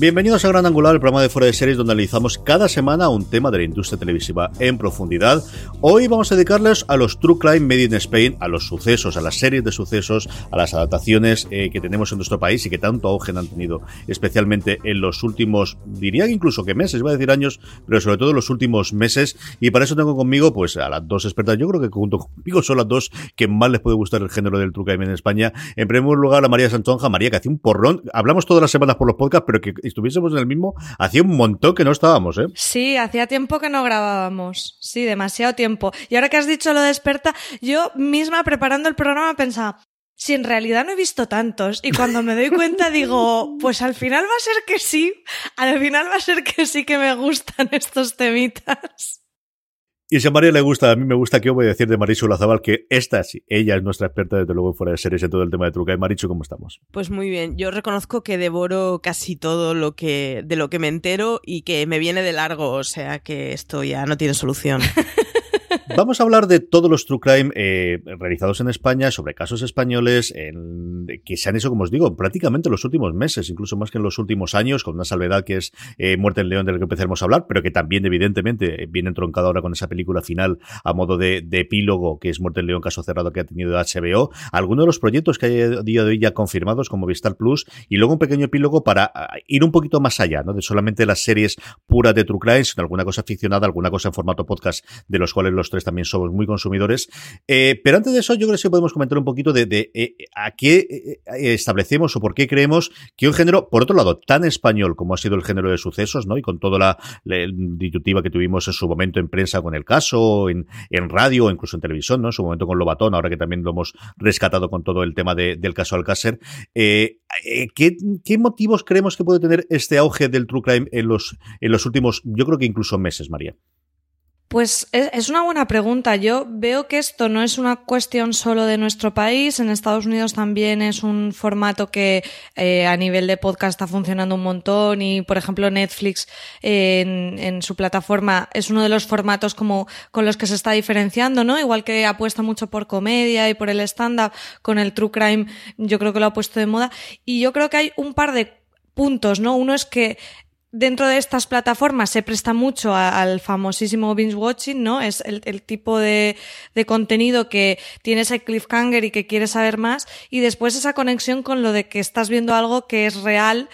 Bienvenidos a Gran Angular, el programa de fuera de series donde analizamos cada semana un tema de la industria televisiva en profundidad. Hoy vamos a dedicarles a los True Crime Made in Spain, a los sucesos, a las series de sucesos, a las adaptaciones eh, que tenemos en nuestro país y que tanto auge han tenido, especialmente en los últimos, diría incluso que meses, iba a decir años, pero sobre todo en los últimos meses. Y para eso tengo conmigo pues a las dos expertas, yo creo que junto conmigo son las dos que más les puede gustar el género del True Crime en España. En primer lugar a María Santonja, María que hace un porrón, hablamos todas las semanas por los podcasts, pero que estuviésemos en el mismo, hacía un montón que no estábamos, ¿eh? Sí, hacía tiempo que no grabábamos. Sí, demasiado tiempo. Y ahora que has dicho lo de experta, yo misma preparando el programa pensaba, si en realidad no he visto tantos y cuando me doy cuenta digo, pues al final va a ser que sí, al final va a ser que sí que me gustan estos temitas. Y si a María le gusta, a mí me gusta, que voy a decir de Marichu Lazabal? Que esta sí, ella es nuestra experta desde luego fuera de series en todo el tema de truca. Y Marichu, ¿cómo estamos? Pues muy bien, yo reconozco que devoro casi todo lo que, de lo que me entero y que me viene de largo, o sea que esto ya no tiene solución. Vamos a hablar de todos los true crime eh, realizados en España, sobre casos españoles en, que se han hecho, como os digo, prácticamente en los últimos meses, incluso más que en los últimos años, con una salvedad que es eh, Muerte en León, de la que empezaremos a hablar, pero que también, evidentemente, viene entroncado ahora con esa película final a modo de, epílogo, que es Muerte en León, caso cerrado que ha tenido HBO. Algunos de los proyectos que hay a día de hoy ya confirmados, como Vistar Plus, y luego un pequeño epílogo para ah, ir un poquito más allá, ¿no? De solamente las series puras de True Crime, sino alguna cosa ficcionada, alguna cosa en formato podcast, de los cuales los tres también somos muy consumidores. Eh, pero antes de eso, yo creo que podemos comentar un poquito de, eh, a qué eh, establecemos o por qué creemos que un género, por otro lado, tan español como ha sido el género de sucesos, ¿no? Y con toda la, disyuntiva que tuvimos en su momento en prensa con el caso, en, radio incluso en televisión, ¿no? En su momento con Lobatón, ahora que también lo hemos rescatado con todo el tema del caso Alcácer. ¿qué, ¿Qué motivos creemos que puede tener este auge del true crime en los últimos, yo creo que incluso meses, María? Pues es una buena pregunta. Yo veo que esto no es una cuestión solo de nuestro país. En Estados Unidos también es un formato que eh, a nivel de podcast está funcionando un montón y, por ejemplo, Netflix en, en, su plataforma es uno de los formatos como con los que se está diferenciando, ¿no? Igual que apuesta mucho por comedia y por el stand-up, con el true crime yo creo que lo ha puesto de moda. Y yo creo que hay un par de puntos, ¿no? Uno es que dentro de estas plataformas se presta mucho al famosísimo binge watching, ¿no? Es el, tipo de, de, contenido que tiene ese cliffhanger y que quieres saber más. Y después esa conexión con lo de que estás viendo algo que es real,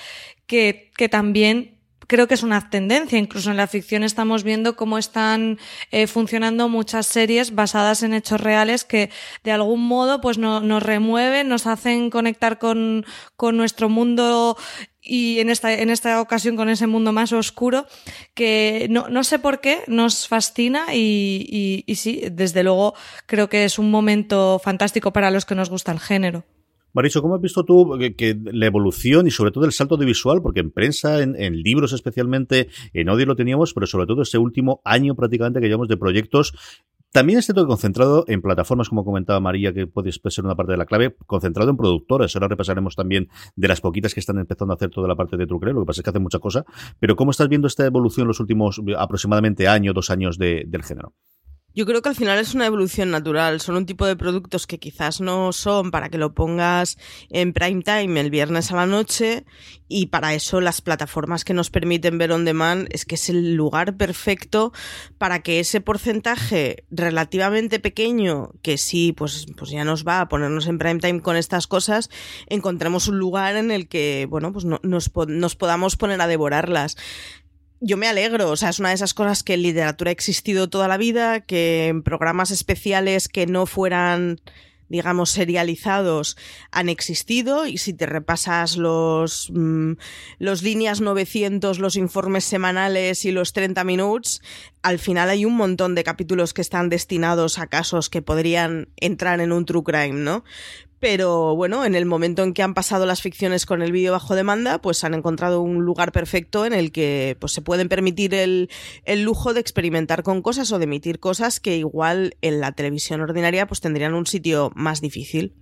que, que también creo que es una tendencia. Incluso en la ficción estamos viendo cómo están eh, funcionando muchas series basadas en hechos reales que de algún modo pues no, nos remueven, nos hacen conectar con, con nuestro mundo y en esta, en esta ocasión con ese mundo más oscuro que no, no sé por qué nos fascina y, y, sí, desde luego creo que es un momento fantástico para los que nos gusta el género. Maricho, ¿cómo has visto tú que, la evolución y sobre todo el salto de visual, porque en prensa, en, en, libros especialmente, en audio lo teníamos, pero sobre todo ese último año prácticamente que llevamos de proyectos también este todo concentrado en plataformas, como comentaba María, que puede ser una parte de la clave, concentrado en productores. Ahora repasaremos también de las poquitas que están empezando a hacer toda la parte de truque, lo que pasa es que hacen mucha cosa. Pero ¿cómo estás viendo esta evolución en los últimos aproximadamente año, dos años de, del género? Yo creo que al final es una evolución natural. Son un tipo de productos que quizás no son para que lo pongas en prime time el viernes a la noche y para eso las plataformas que nos permiten ver on demand es que es el lugar perfecto para que ese porcentaje relativamente pequeño que sí, pues, pues ya nos va a ponernos en prime time con estas cosas, encontremos un lugar en el que, bueno, pues no, nos, nos podamos poner a devorarlas yo me alegro, o sea, es una de esas cosas que en literatura ha existido toda la vida, que en programas especiales que no fueran digamos, serializados han existido y si te repasas los, mm, los líneas 900, los informes semanales y los 30 minutos, al final hay un montón de capítulos que están destinados a casos que podrían entrar en un true crime, ¿no? Pero bueno, en el momento en que han pasado las ficciones con el vídeo bajo demanda, pues han encontrado un lugar perfecto en el que pues, se pueden permitir el, el, lujo de experimentar con cosas o de emitir cosas que igual en la televisión ordinaria pues tendrían un sitio más difícil.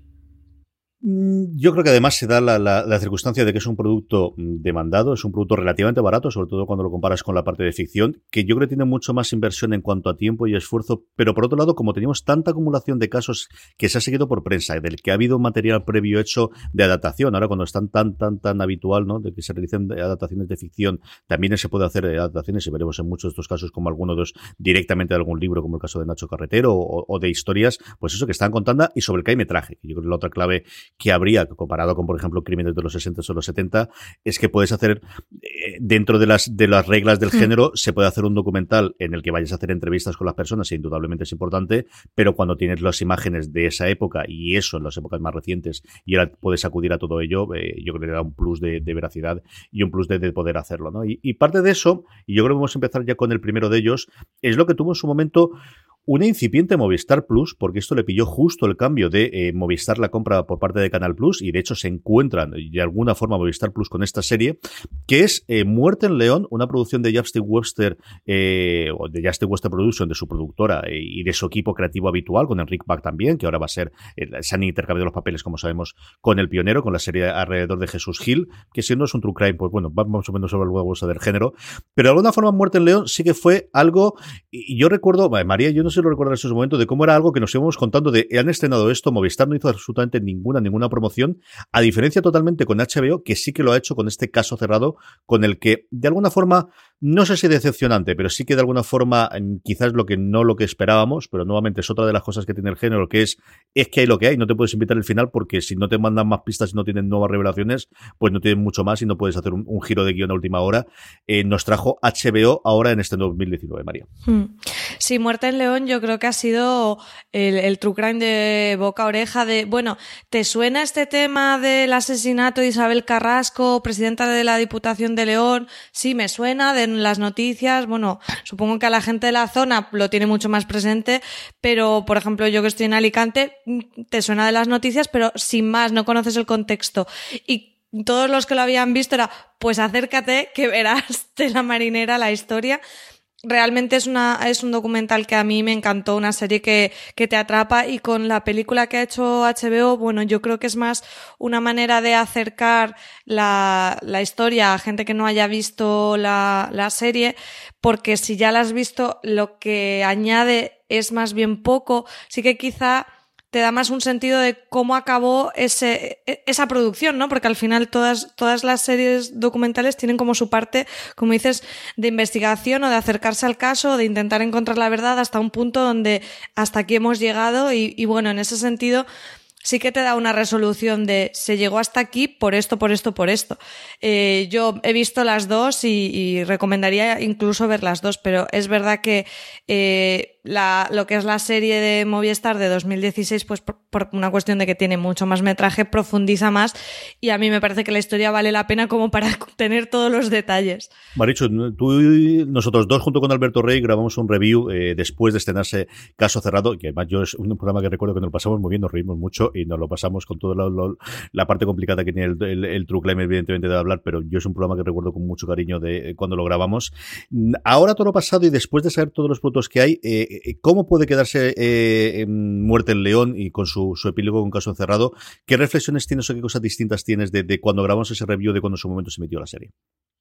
Mm, yo creo que además se da la, circunstancia de que es un producto mm, demandado, es un producto relativamente barato, sobre todo cuando lo comparas con la parte de ficción, que yo creo que tiene mucho más inversión en cuanto a tiempo y esfuerzo, pero por otro lado, como tenemos tanta acumulación de casos que se ha seguido por prensa, del que ha habido material previo hecho de adaptación, ahora cuando están tan, tan, tan habitual, ¿no? De que se realicen adaptaciones de ficción, también se puede hacer adaptaciones y veremos en muchos de estos casos como algunos de directamente de algún libro, como el caso de Nacho Carretero o, o de historias, pues eso que están contando y sobre el que hay metraje, que yo creo que la otra clave que habría, comparado con, por ejemplo, crímenes de los 60 o los 70, es que puedes hacer, eh, dentro de las, de las reglas del hmm. género, se puede hacer un documental en el que vayas a hacer entrevistas con las personas, e indudablemente es importante, pero cuando tienes las imágenes de esa época y eso en las épocas más recientes, y ahora puedes acudir a todo ello, eh, yo creo que le da un plus de, veracidad y un plus de, poder hacerlo. ¿no? Y, y parte de eso, y yo creo que vamos a empezar ya con el primero de ellos, es lo que tuvo en su momento una incipiente Movistar Plus, porque esto le pilló justo el cambio de eh, Movistar la compra por parte de Canal Plus, y de hecho se encuentran de alguna forma Movistar Plus con esta serie, que es eh, Muerte en León, una producción de Justin Webster, eh, o de Justin Webster Production, de su productora y de su equipo creativo habitual, con Enric Bach también, que ahora va a ser, se han intercambiado los papeles, como sabemos, con el pionero, con la serie alrededor de Jesús Gil, que si no es un true crime, pues bueno, vamos a menos sobre el huevo del género, pero de alguna forma Muerte en León sí que fue algo, y yo recuerdo, María, yo no se lo recordar en esos momentos de cómo era algo que nos íbamos contando de han estrenado esto, Movistar no hizo absolutamente ninguna, ninguna promoción, a diferencia totalmente con HBO, que sí que lo ha hecho con este caso cerrado, con el que de alguna forma no sé si decepcionante, pero sí que de alguna forma quizás lo que no lo que esperábamos, pero nuevamente es otra de las cosas que tiene el género, que es es que hay lo que hay, no te puedes invitar al final porque si no te mandan más pistas y no tienen nuevas revelaciones, pues no tienen mucho más y no puedes hacer un, giro de guion a última hora. Eh, nos trajo HBO ahora en este 2019, María. Hmm. Sí, Muerte en León yo creo que ha sido el, el true crime de boca a oreja de, bueno, ¿te suena este tema del asesinato de Isabel Carrasco, presidenta de la Diputación de León? Sí, me suena las noticias, bueno, supongo que a la gente de la zona lo tiene mucho más presente, pero por ejemplo yo que estoy en Alicante, te suena de las noticias, pero sin más, no conoces el contexto. Y todos los que lo habían visto era, pues acércate que verás de la marinera la historia realmente es una es un documental que a mí me encantó, una serie que, que te atrapa y con la película que ha hecho HBO, bueno, yo creo que es más una manera de acercar la, la historia a gente que no haya visto la, la serie, porque si ya la has visto, lo que añade es más bien poco, sí que quizá te da más un sentido de cómo acabó ese, e, esa producción, ¿no? Porque al final todas, todas las series documentales tienen como su parte, como dices, de investigación o de acercarse al caso, o de intentar encontrar la verdad hasta un punto donde hasta aquí hemos llegado y, y bueno, en ese sentido, sí que te da una resolución de se llegó hasta aquí por esto, por esto, por esto. Eh, yo he visto las dos y, y, recomendaría incluso ver las dos, pero es verdad que eh, la, lo que es la serie de Movistar de 2016, pues por, una cuestión de que tiene mucho más metraje, profundiza más y a mí me parece que la historia vale la pena como para tener todos los detalles. Maricho, tú y nosotros dos junto con Alberto Rey grabamos un review eh, después de estrenarse Caso Cerrado, que además yo es un programa que recuerdo que nos pasamos muy bien, nos reímos mucho y nos lo pasamos con toda la, parte complicada que tiene el, el, True Crime, evidentemente, de hablar, pero yo es un programa que recuerdo con mucho cariño de eh, cuando lo grabamos. Ahora todo lo pasado y después de saber todos los productos que hay, eh, eh, ¿Cómo puede quedarse eh, Muerte en León y con su, epílogo con caso encerrado? ¿Qué reflexiones tienes o qué cosas distintas tienes de, cuando grabamos ese review de cuando en su momento se emitió la serie?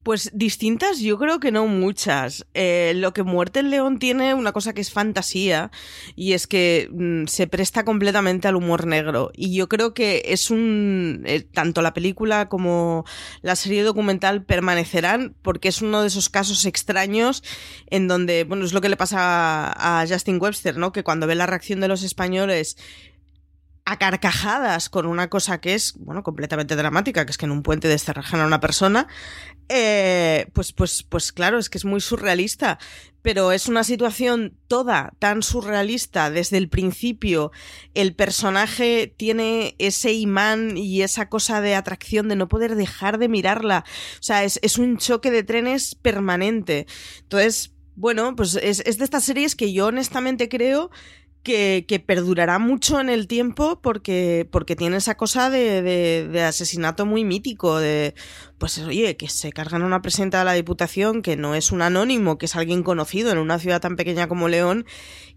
Pues distintas, yo creo que no muchas. Eh, lo que Muerte en León tiene una cosa que es fantasía y es que mm, se presta completamente al humor negro. Y yo creo que es un. tanto la película como la serie documental permanecerán porque es uno de esos casos extraños en donde, bueno, es lo que le pasa a Justin Webster, ¿no? Que cuando ve la reacción de los españoles a carcajadas con una cosa que es, bueno, completamente dramática, que es que en un puente descerrajan a una persona, eh, pues, pues, pues claro, es que es muy surrealista, pero es una situación toda tan surrealista desde el principio. El personaje tiene ese imán y esa cosa de atracción de no poder dejar de mirarla. O sea, es, es un choque de trenes permanente. Entonces, bueno, pues es, es de estas series que yo honestamente creo que, que, perdurará mucho en el tiempo porque, porque tiene esa cosa de, de, asesinato muy mítico, de, pues oye, que se cargan a una presidenta de la Diputación que no es un anónimo, que es alguien conocido en una ciudad tan pequeña como León,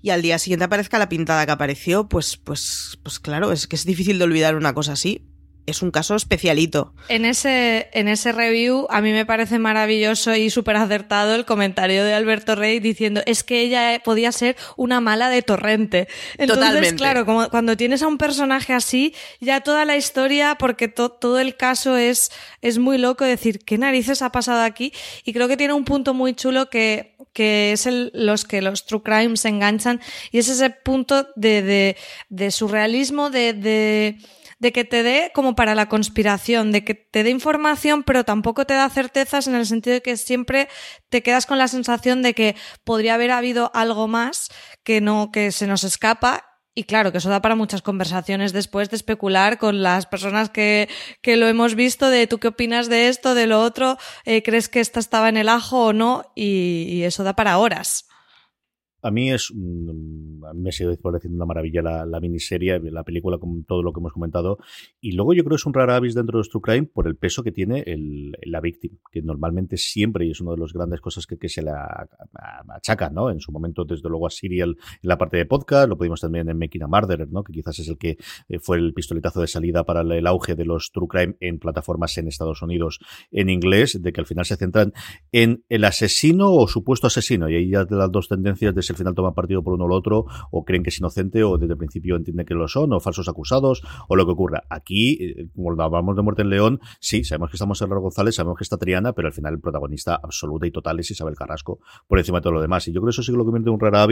y al día siguiente aparezca la pintada que apareció, pues, pues, pues claro, es que es difícil de olvidar una cosa así. Es un caso especialito. En ese, en ese review a mí me parece maravilloso y súper acertado el comentario de Alberto Rey diciendo es que ella podía ser una mala de torrente. Entonces, Totalmente. claro, como cuando tienes a un personaje así, ya toda la historia, porque todo el caso es, es muy loco decir, ¿qué narices ha pasado aquí? Y creo que tiene un punto muy chulo que, que es el, los que los true crimes se enganchan y es ese punto de, de, de surrealismo, de, de de que te dé como para la conspiración, de que te dé información, pero tampoco te da certezas en el sentido de que siempre te quedas con la sensación de que podría haber habido algo más que no, que se nos escapa. Y claro, que eso da para muchas conversaciones después de especular con las personas que, que lo hemos visto, de tú qué opinas de esto, de lo otro, eh, crees que esta estaba en el ajo o no, y, y eso da para horas. A mí es. A mí me sigue pareciendo una maravilla la, la, miniserie, la película, con todo lo que hemos comentado. Y luego yo creo que es un rara avis dentro de True Crime por el peso que tiene el, la víctima, que normalmente siempre, y es una de las grandes cosas que, se le achaca, ¿no? En su momento, desde luego, a Serial en la parte de podcast, lo pudimos también en Making a Murderer, ¿no? Que quizás es el que eh, fue el pistoletazo de salida para el auge de los True Crime en plataformas en Estados Unidos en inglés, de que al final se centran en el asesino o supuesto asesino, y ahí ya las dos tendencias de si al final toman partido por uno o lo otro, o creen que es inocente, o desde el principio entienden que lo son, o falsos acusados, o lo que ocurra. Aquí, eh, como hablamos de Muerte en León, sí, sabemos que estamos en González, sabemos que está Triana, pero al final el protagonista absoluta y total es Isabel Carrasco por encima de todo lo demás. Y yo creo que eso sí que lo convierte en un rara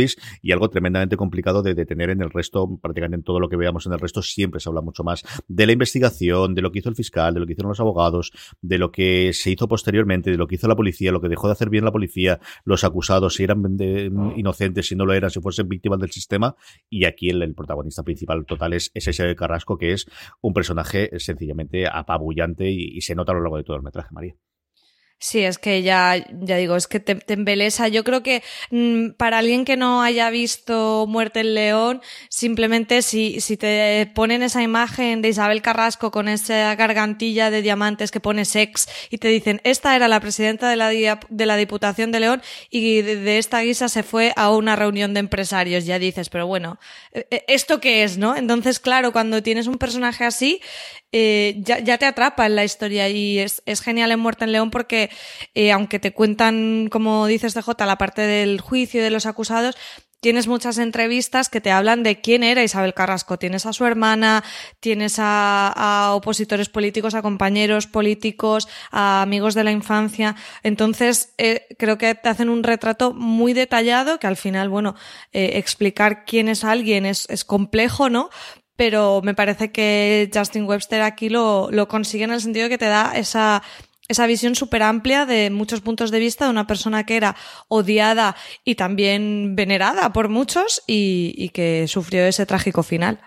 y algo tremendamente complicado de detener en el resto, prácticamente en todo lo que veamos en el resto, siempre se habla mucho más de la investigación, de lo que hizo el fiscal, de lo que hicieron los abogados, de lo que se hizo posteriormente, de lo que hizo la policía, lo que dejó de hacer bien la policía, los acusados, si eran de, inocentes, si no lo eran, si fuesen víctimas del sistema. Y aquí el, protagonista principal total es, es ese Carrasco, que es un personaje sencillamente apabullante y, y se nota a lo largo de todo el metraje, María. Sí, es que ya, ya digo, es que te, embelesa. Yo creo que mmm, para alguien que no haya visto Muerte en León, simplemente si, si te ponen esa imagen de Isabel Carrasco con esa gargantilla de diamantes que pone sex y te dicen, esta era la presidenta de la, de la Diputación de León y de, de esta guisa se fue a una reunión de empresarios, ya dices, pero bueno, ¿esto qué es, no? Entonces, claro, cuando tienes un personaje así, eh, ya, ya, te atrapa en la historia y es, es genial en Muerte en León porque eh, aunque te cuentan, como dices DJ, la parte del juicio y de los acusados, tienes muchas entrevistas que te hablan de quién era Isabel Carrasco. Tienes a su hermana, tienes a, a opositores políticos, a compañeros políticos, a amigos de la infancia. Entonces, eh, creo que te hacen un retrato muy detallado que al final, bueno, eh, explicar quién es alguien es, es complejo, ¿no? Pero me parece que Justin Webster aquí lo, lo consigue en el sentido que te da esa, esa visión súper amplia de muchos puntos de vista de una persona que era odiada y también venerada por muchos y, y que sufrió ese trágico final.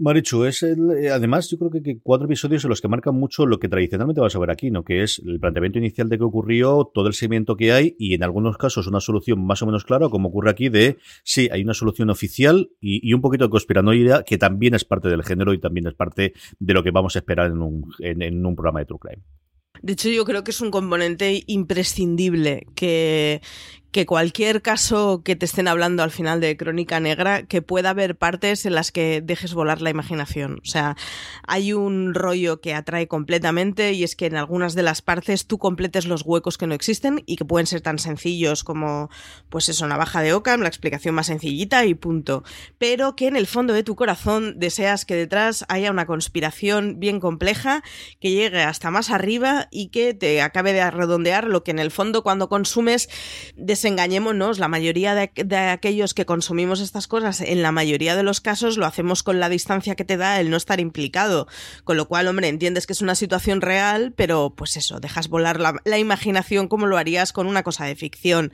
Marichu, es el, además yo creo que, que, cuatro episodios en los que marcan mucho lo que tradicionalmente vas a ver aquí, ¿no? Que es el planteamiento inicial de qué ocurrió, todo el seguimiento que hay y en algunos casos una solución más o menos clara, como ocurre aquí, de sí, hay una solución oficial y, y un poquito de conspiranoia que también es parte del género y también es parte de lo que vamos a esperar en un, en un programa de True Crime. De hecho, yo creo que es un componente imprescindible que, que cualquier caso que te estén hablando al final de Crónica Negra, que pueda haber partes en las que dejes volar la imaginación. O sea, hay un rollo que atrae completamente y es que en algunas de las partes tú completes los huecos que no existen y que pueden ser tan sencillos como, pues eso, navaja de Ockham, la explicación más sencillita y punto. Pero que en el fondo de tu corazón deseas que detrás haya una conspiración bien compleja que llegue hasta más arriba y que te acabe de redondear lo que en el fondo cuando consumes desengañémonos, la mayoría de, aquellos que consumimos estas cosas, en la mayoría de los casos lo hacemos con la distancia que te da el no estar implicado. Con lo cual, hombre, entiendes que es una situación real, pero pues eso, dejas volar la, la imaginación como lo harías con una cosa de ficción.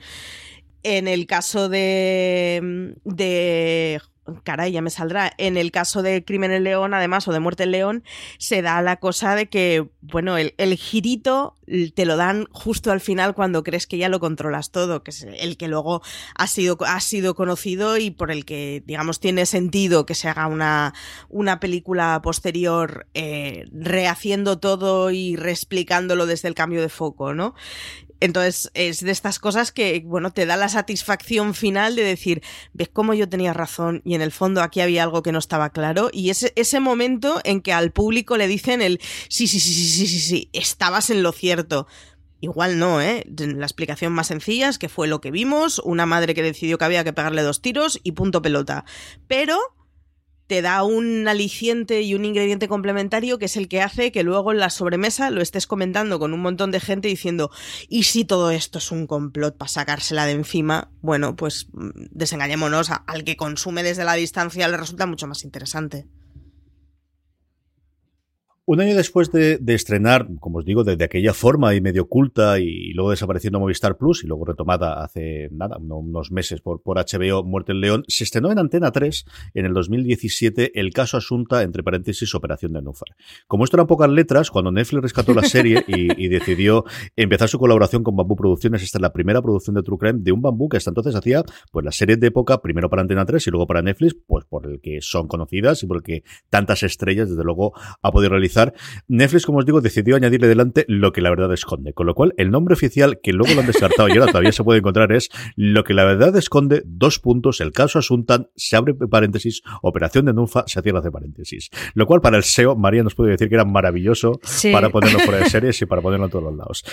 En el caso de, de caray, ya me saldrá. En el caso de Crimen en León, además, o de Muerte en León, se da la cosa de que, bueno, el, el, girito te lo dan justo al final cuando crees que ya lo controlas todo, que es el que luego ha sido, ha sido conocido y por el que, digamos, tiene sentido que se haga una, una película posterior eh, rehaciendo todo y reexplicándolo desde el cambio de foco, ¿no? Entonces, es de estas cosas que, bueno, te da la satisfacción final de decir, ves cómo yo tenía razón y en el fondo aquí había algo que no estaba claro. Y ese, ese momento en que al público le dicen el, sí, sí, sí, sí, sí, sí, sí, estabas en lo cierto. Igual no, ¿eh? La explicación más sencilla es que fue lo que vimos, una madre que decidió que había que pegarle dos tiros y punto pelota. Pero te da un aliciente y un ingrediente complementario que es el que hace que luego en la sobremesa lo estés comentando con un montón de gente diciendo, ¿y si todo esto es un complot para sacársela de encima? Bueno, pues mm, desengañémonos, al que consume desde la distancia le resulta mucho más interesante. Un año después de, estrenar, como os digo, de, aquella forma y medio oculta y, luego desapareciendo Movistar Plus y luego retomada hace nada, unos meses por, por HBO Muerte el León, se estrenó en Antena 3 en el 2017 el caso Asunta, entre paréntesis, Operación de Núfar. Como esto eran pocas letras, cuando Netflix rescató la serie y, decidió empezar su colaboración con Bambú Producciones, esta es la primera producción de True Crime de un Bambú que hasta entonces hacía pues las series de época, primero para Antena 3 y luego para Netflix, pues por el que son conocidas y por el que tantas estrellas, desde luego, ha podido realizar Netflix, como os digo, decidió añadirle delante lo que la verdad esconde. Con lo cual, el nombre oficial, que luego lo han descartado y ahora todavía se puede encontrar, es lo que la verdad esconde, dos puntos, el caso Asuntan, se abre paréntesis, operación de Nunfa, se cierra de paréntesis. Lo cual para el SEO, María nos puede decir que era maravilloso para ponerlo fuera de series y para ponerlo en todos los lados.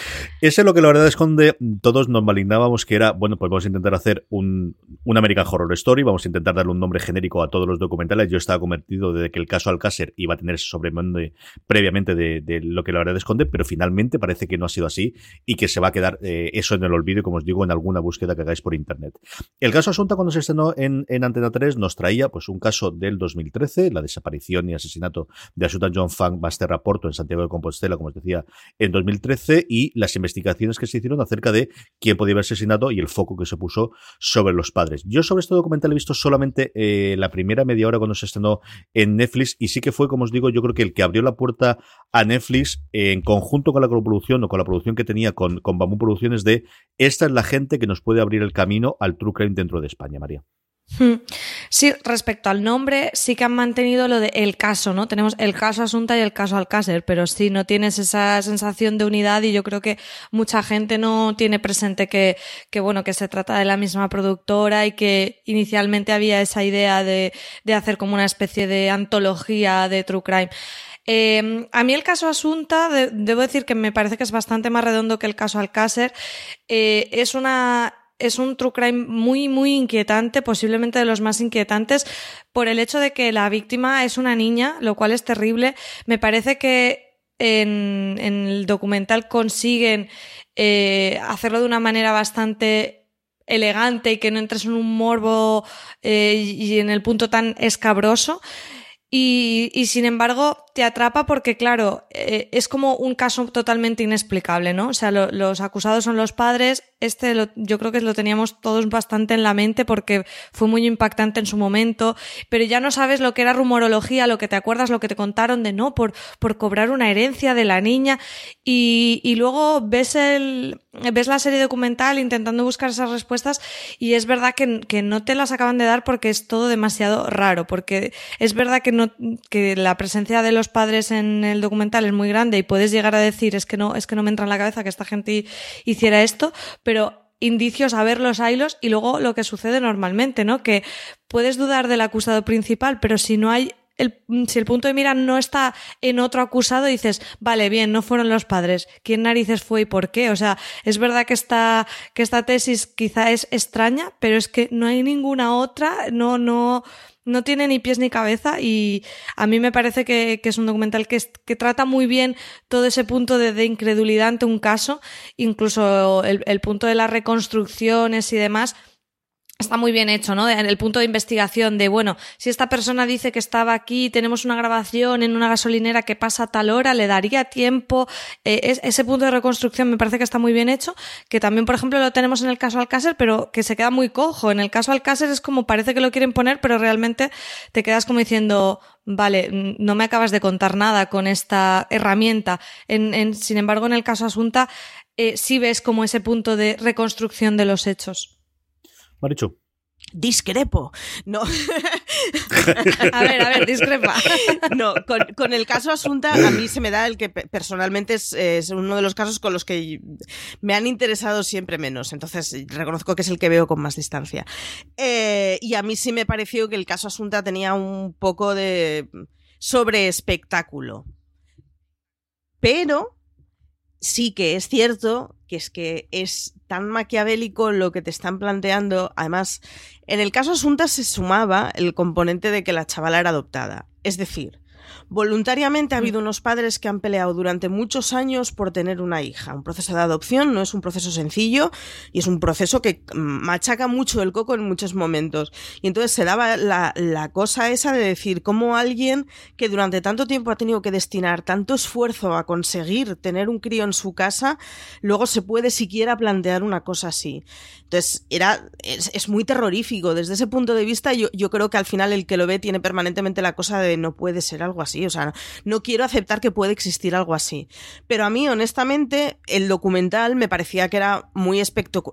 Ese es lo que la verdad esconde, todos nos malignábamos que era, bueno, pues vamos a intentar hacer un, un American Horror Story, vamos a intentar darle un nombre genérico a todos los documentales. Yo estaba convertido de que el caso Alcácer iba a tener ese sobrenombre previamente de, lo que la verdad esconde, pero finalmente parece que no ha sido así y que se va a quedar eh, eso en el olvido, como os digo, en alguna búsqueda que hagáis por internet. El caso Asunta, cuando se estrenó en, en Antena 3, nos traía pues un caso del 2013, la desaparición y asesinato de Asunta John Fang Raporto en Santiago de Compostela, como os decía, en 2013, y las investigaciones que se hicieron acerca de quién podía haber asesinado y el foco que se puso sobre los padres. Yo sobre este documental he visto solamente eh, la primera media hora cuando se estrenó en Netflix y sí que fue, como os digo, yo creo que el que abrió la puerta a Netflix en conjunto con la coproducción o con la producción que tenía con, con Bambú Producciones de esta es la gente que nos puede abrir el camino al True Crime dentro de España, María. Hmm. Sí, respecto al nombre, sí que han mantenido lo de el caso, ¿no? Tenemos el caso Asunta y el caso Alcácer, pero sí no tienes esa sensación de unidad y yo creo que mucha gente no tiene presente que, que bueno, que se trata de la misma productora y que inicialmente había esa idea de, de hacer como una especie de antología de True Crime. Eh, a mí el caso Asunta, debo decir que me parece que es bastante más redondo que el caso Alcácer. Eh, es una es un true crime muy, muy inquietante, posiblemente de los más inquietantes, por el hecho de que la víctima es una niña, lo cual es terrible. Me parece que en, el documental consiguen eh, hacerlo de una manera bastante elegante y que no entres en un morbo eh, y en el punto tan escabroso. Y, y, sin embargo, te atrapa porque, claro, eh, es como un caso totalmente inexplicable, ¿no? O sea, los acusados son los padres. Este yo creo que lo teníamos todos bastante en la mente porque fue muy impactante en su momento, pero ya no sabes lo que era rumorología, lo que te acuerdas, lo que te contaron de no, por, por cobrar una herencia de la niña. Y, y luego ves el, ves la serie documental intentando buscar esas respuestas y es verdad que, que no te las acaban de dar porque es todo demasiado raro, porque es verdad que no, que la presencia de los padres en el documental es muy grande y puedes llegar a decir es que no, es que no me entra en la cabeza que esta gente hiciera esto, pero indicios a ver los hilos y luego lo que sucede normalmente, ¿no? Que puedes dudar del acusado principal, pero si no hay el, si el punto de mira no está en otro acusado, dices, vale, bien, no fueron los padres. ¿Quién narices fue y por qué? O sea, es verdad que esta, que esta tesis quizá es extraña, pero es que no hay ninguna otra, no, no, no tiene ni pies ni cabeza y a mí me parece que, es un documental que, que, trata muy bien todo ese punto de, incredulidad ante un caso, incluso el punto de las reconstrucciones y demás está muy bien hecho, ¿no? En el punto de investigación de, bueno, si esta persona dice que estaba aquí, tenemos una grabación en una gasolinera que pasa a tal hora, le daría tiempo. Eh, ese punto de reconstrucción me parece que está muy bien hecho, que también, por ejemplo, lo tenemos en el caso Alcácer, pero que se queda muy cojo. En el caso Alcácer es como parece que lo quieren poner, pero realmente te quedas como diciendo, vale, no me acabas de contar nada con esta herramienta. En, sin embargo, en el caso Asunta, eh, sí ves como ese punto de reconstrucción de los hechos. Discrepo. No. a ver, a ver, discrepa. No, con, el caso Asunta, a mí se me da el que personalmente es, uno de los casos con los que me han interesado siempre menos. Entonces, reconozco que es el que veo con más distancia. Eh, y a mí sí me pareció que el caso Asunta tenía un poco de sobre espectáculo. Pero sí que es cierto que es que es tan maquiavélico lo que te están planteando. Además, en el caso Asunta se sumaba el componente de que la chavala era adoptada. Es decir, Voluntariamente ha habido unos padres que han peleado durante muchos años por tener una hija. Un proceso de adopción no es un proceso sencillo y es un proceso que machaca mucho el coco en muchos momentos. Y entonces se daba la, la cosa esa de decir cómo alguien que durante tanto tiempo ha tenido que destinar tanto esfuerzo a conseguir tener un crío en su casa, luego se puede siquiera plantear una cosa así. Entonces, era, es, muy terrorífico. Desde ese punto de vista, yo, yo creo que al final el que lo ve tiene permanentemente la cosa de no puede ser algo así. O sea, no, quiero aceptar que puede existir algo así. Pero a mí, honestamente, el documental me parecía que era muy,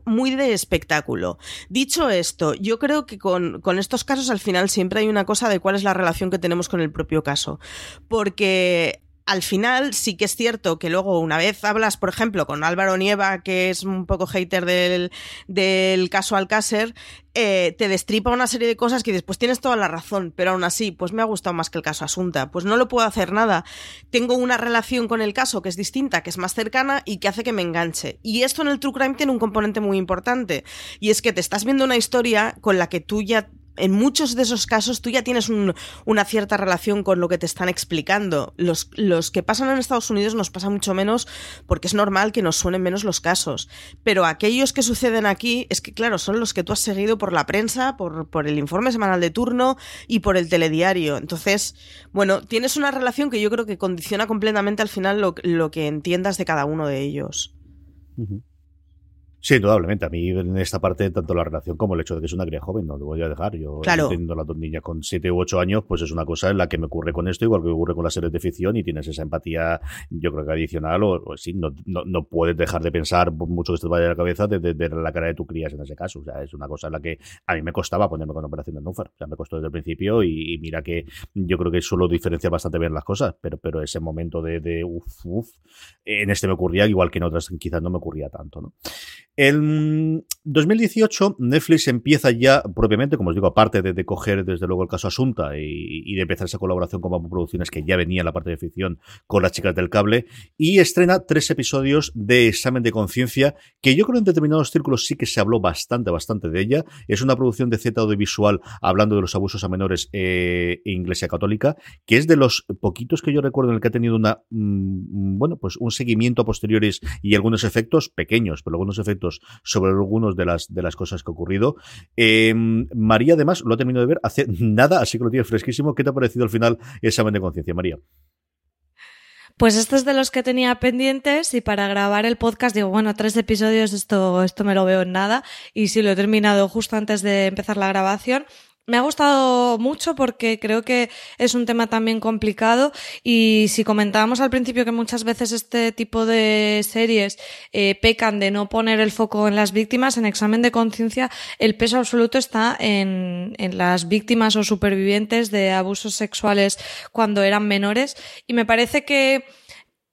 muy de espectáculo. Dicho esto, yo creo que con, con estos casos al final siempre hay una cosa de cuál es la relación que tenemos con el propio caso. Porque al final sí que es cierto que luego una vez hablas, por ejemplo, con Álvaro Nieva, que es un poco hater del, del caso Alcácer, eh, te destripa una serie de cosas que después tienes toda la razón, pero aún así, pues me ha gustado más que el caso Asunta. Pues no lo puedo hacer nada. Tengo una relación con el caso que es distinta, que es más cercana y que hace que me enganche. Y esto en el True Crime tiene un componente muy importante. Y es que te estás viendo una historia con la que tú ya en muchos de esos casos tú ya tienes una cierta relación con lo que te están explicando. Los, que pasan en Estados Unidos nos pasa mucho menos porque es normal que nos suenen menos los casos. Pero aquellos que suceden aquí es que, claro, son los que tú has seguido por la prensa, por, el informe semanal de turno y por el telediario. Entonces, bueno, tienes una relación que yo creo que condiciona completamente al final lo que entiendas de cada uno de ellos. Sí, indudablemente. A mí en esta parte, tanto la relación como el hecho de que es una cría joven, no lo voy a dejar. Yo claro. teniendo las dos niñas con 7 u 8 años, pues es una cosa en la que me ocurre con esto, igual que ocurre con las series de ficción, y tienes esa empatía, yo creo que adicional, o, o sí, no, no, no, puedes dejar de pensar, mucho que te vaya a la cabeza, de, ver la cara de tu crías en ese caso. O sea, es una cosa en la que a mí me costaba ponerme con Operación de Núfer. O sea, me costó desde el principio, y, mira que yo creo que solo diferencia bastante bien las cosas, pero, pero ese momento de, de uff, uff, en este me ocurría, igual que en otras quizás no me ocurría tanto, ¿no? En 2018, Netflix empieza ya propiamente, como os digo, aparte de, coger desde luego el caso Asunta y, de empezar esa colaboración con Bamboo Producciones que ya venía en la parte de ficción con las chicas del cable, y estrena tres episodios de Examen de Conciencia, que yo creo en determinados círculos sí que se habló bastante, bastante de ella. Es una producción de Z audiovisual hablando de los abusos a menores eh, e Iglesia Católica, que es de los poquitos que yo recuerdo en el que ha tenido una, mm, bueno, pues un seguimiento a posteriores y algunos efectos pequeños, pero algunos efectos sobre algunos de las, de las cosas que ha ocurrido. Em, María, además, lo ha terminado de ver hace nada, así que lo tiene fresquísimo. ¿Qué te ha parecido al final examen de conciencia, María? Pues este es de los que tenía pendientes y para grabar el podcast digo, bueno, tres episodios, esto, esto me lo veo en nada y si lo he terminado justo antes de empezar la grabación me ha gustado mucho porque creo que es un tema también complicado y si comentábamos al principio que muchas veces este tipo de series eh, pecan de no poner el foco en las víctimas, en examen de conciencia el peso absoluto está en, en las víctimas o supervivientes de abusos sexuales cuando eran menores. Y me parece que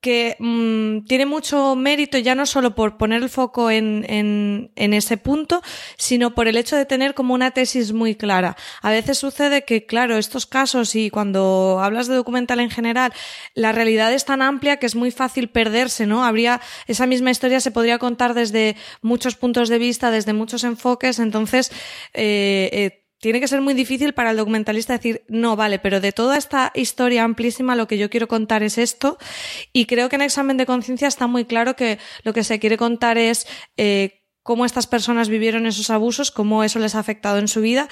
que mmm, tiene mucho mérito ya no solo por poner el foco en, en, en, ese punto, sino por el hecho de tener como una tesis muy clara. A veces sucede que, claro, estos casos y cuando hablas de documental en general, la realidad es tan amplia que es muy fácil perderse, ¿no? Habría, esa misma historia se podría contar desde muchos puntos de vista, desde muchos enfoques, entonces, eh, eh, tiene que ser muy difícil para el documentalista decir, no, vale, pero de toda esta historia amplísima lo que yo quiero contar es esto. Y creo que en examen de conciencia está muy claro que lo que se quiere contar es eh, cómo estas personas vivieron esos abusos, cómo eso les ha afectado en su vida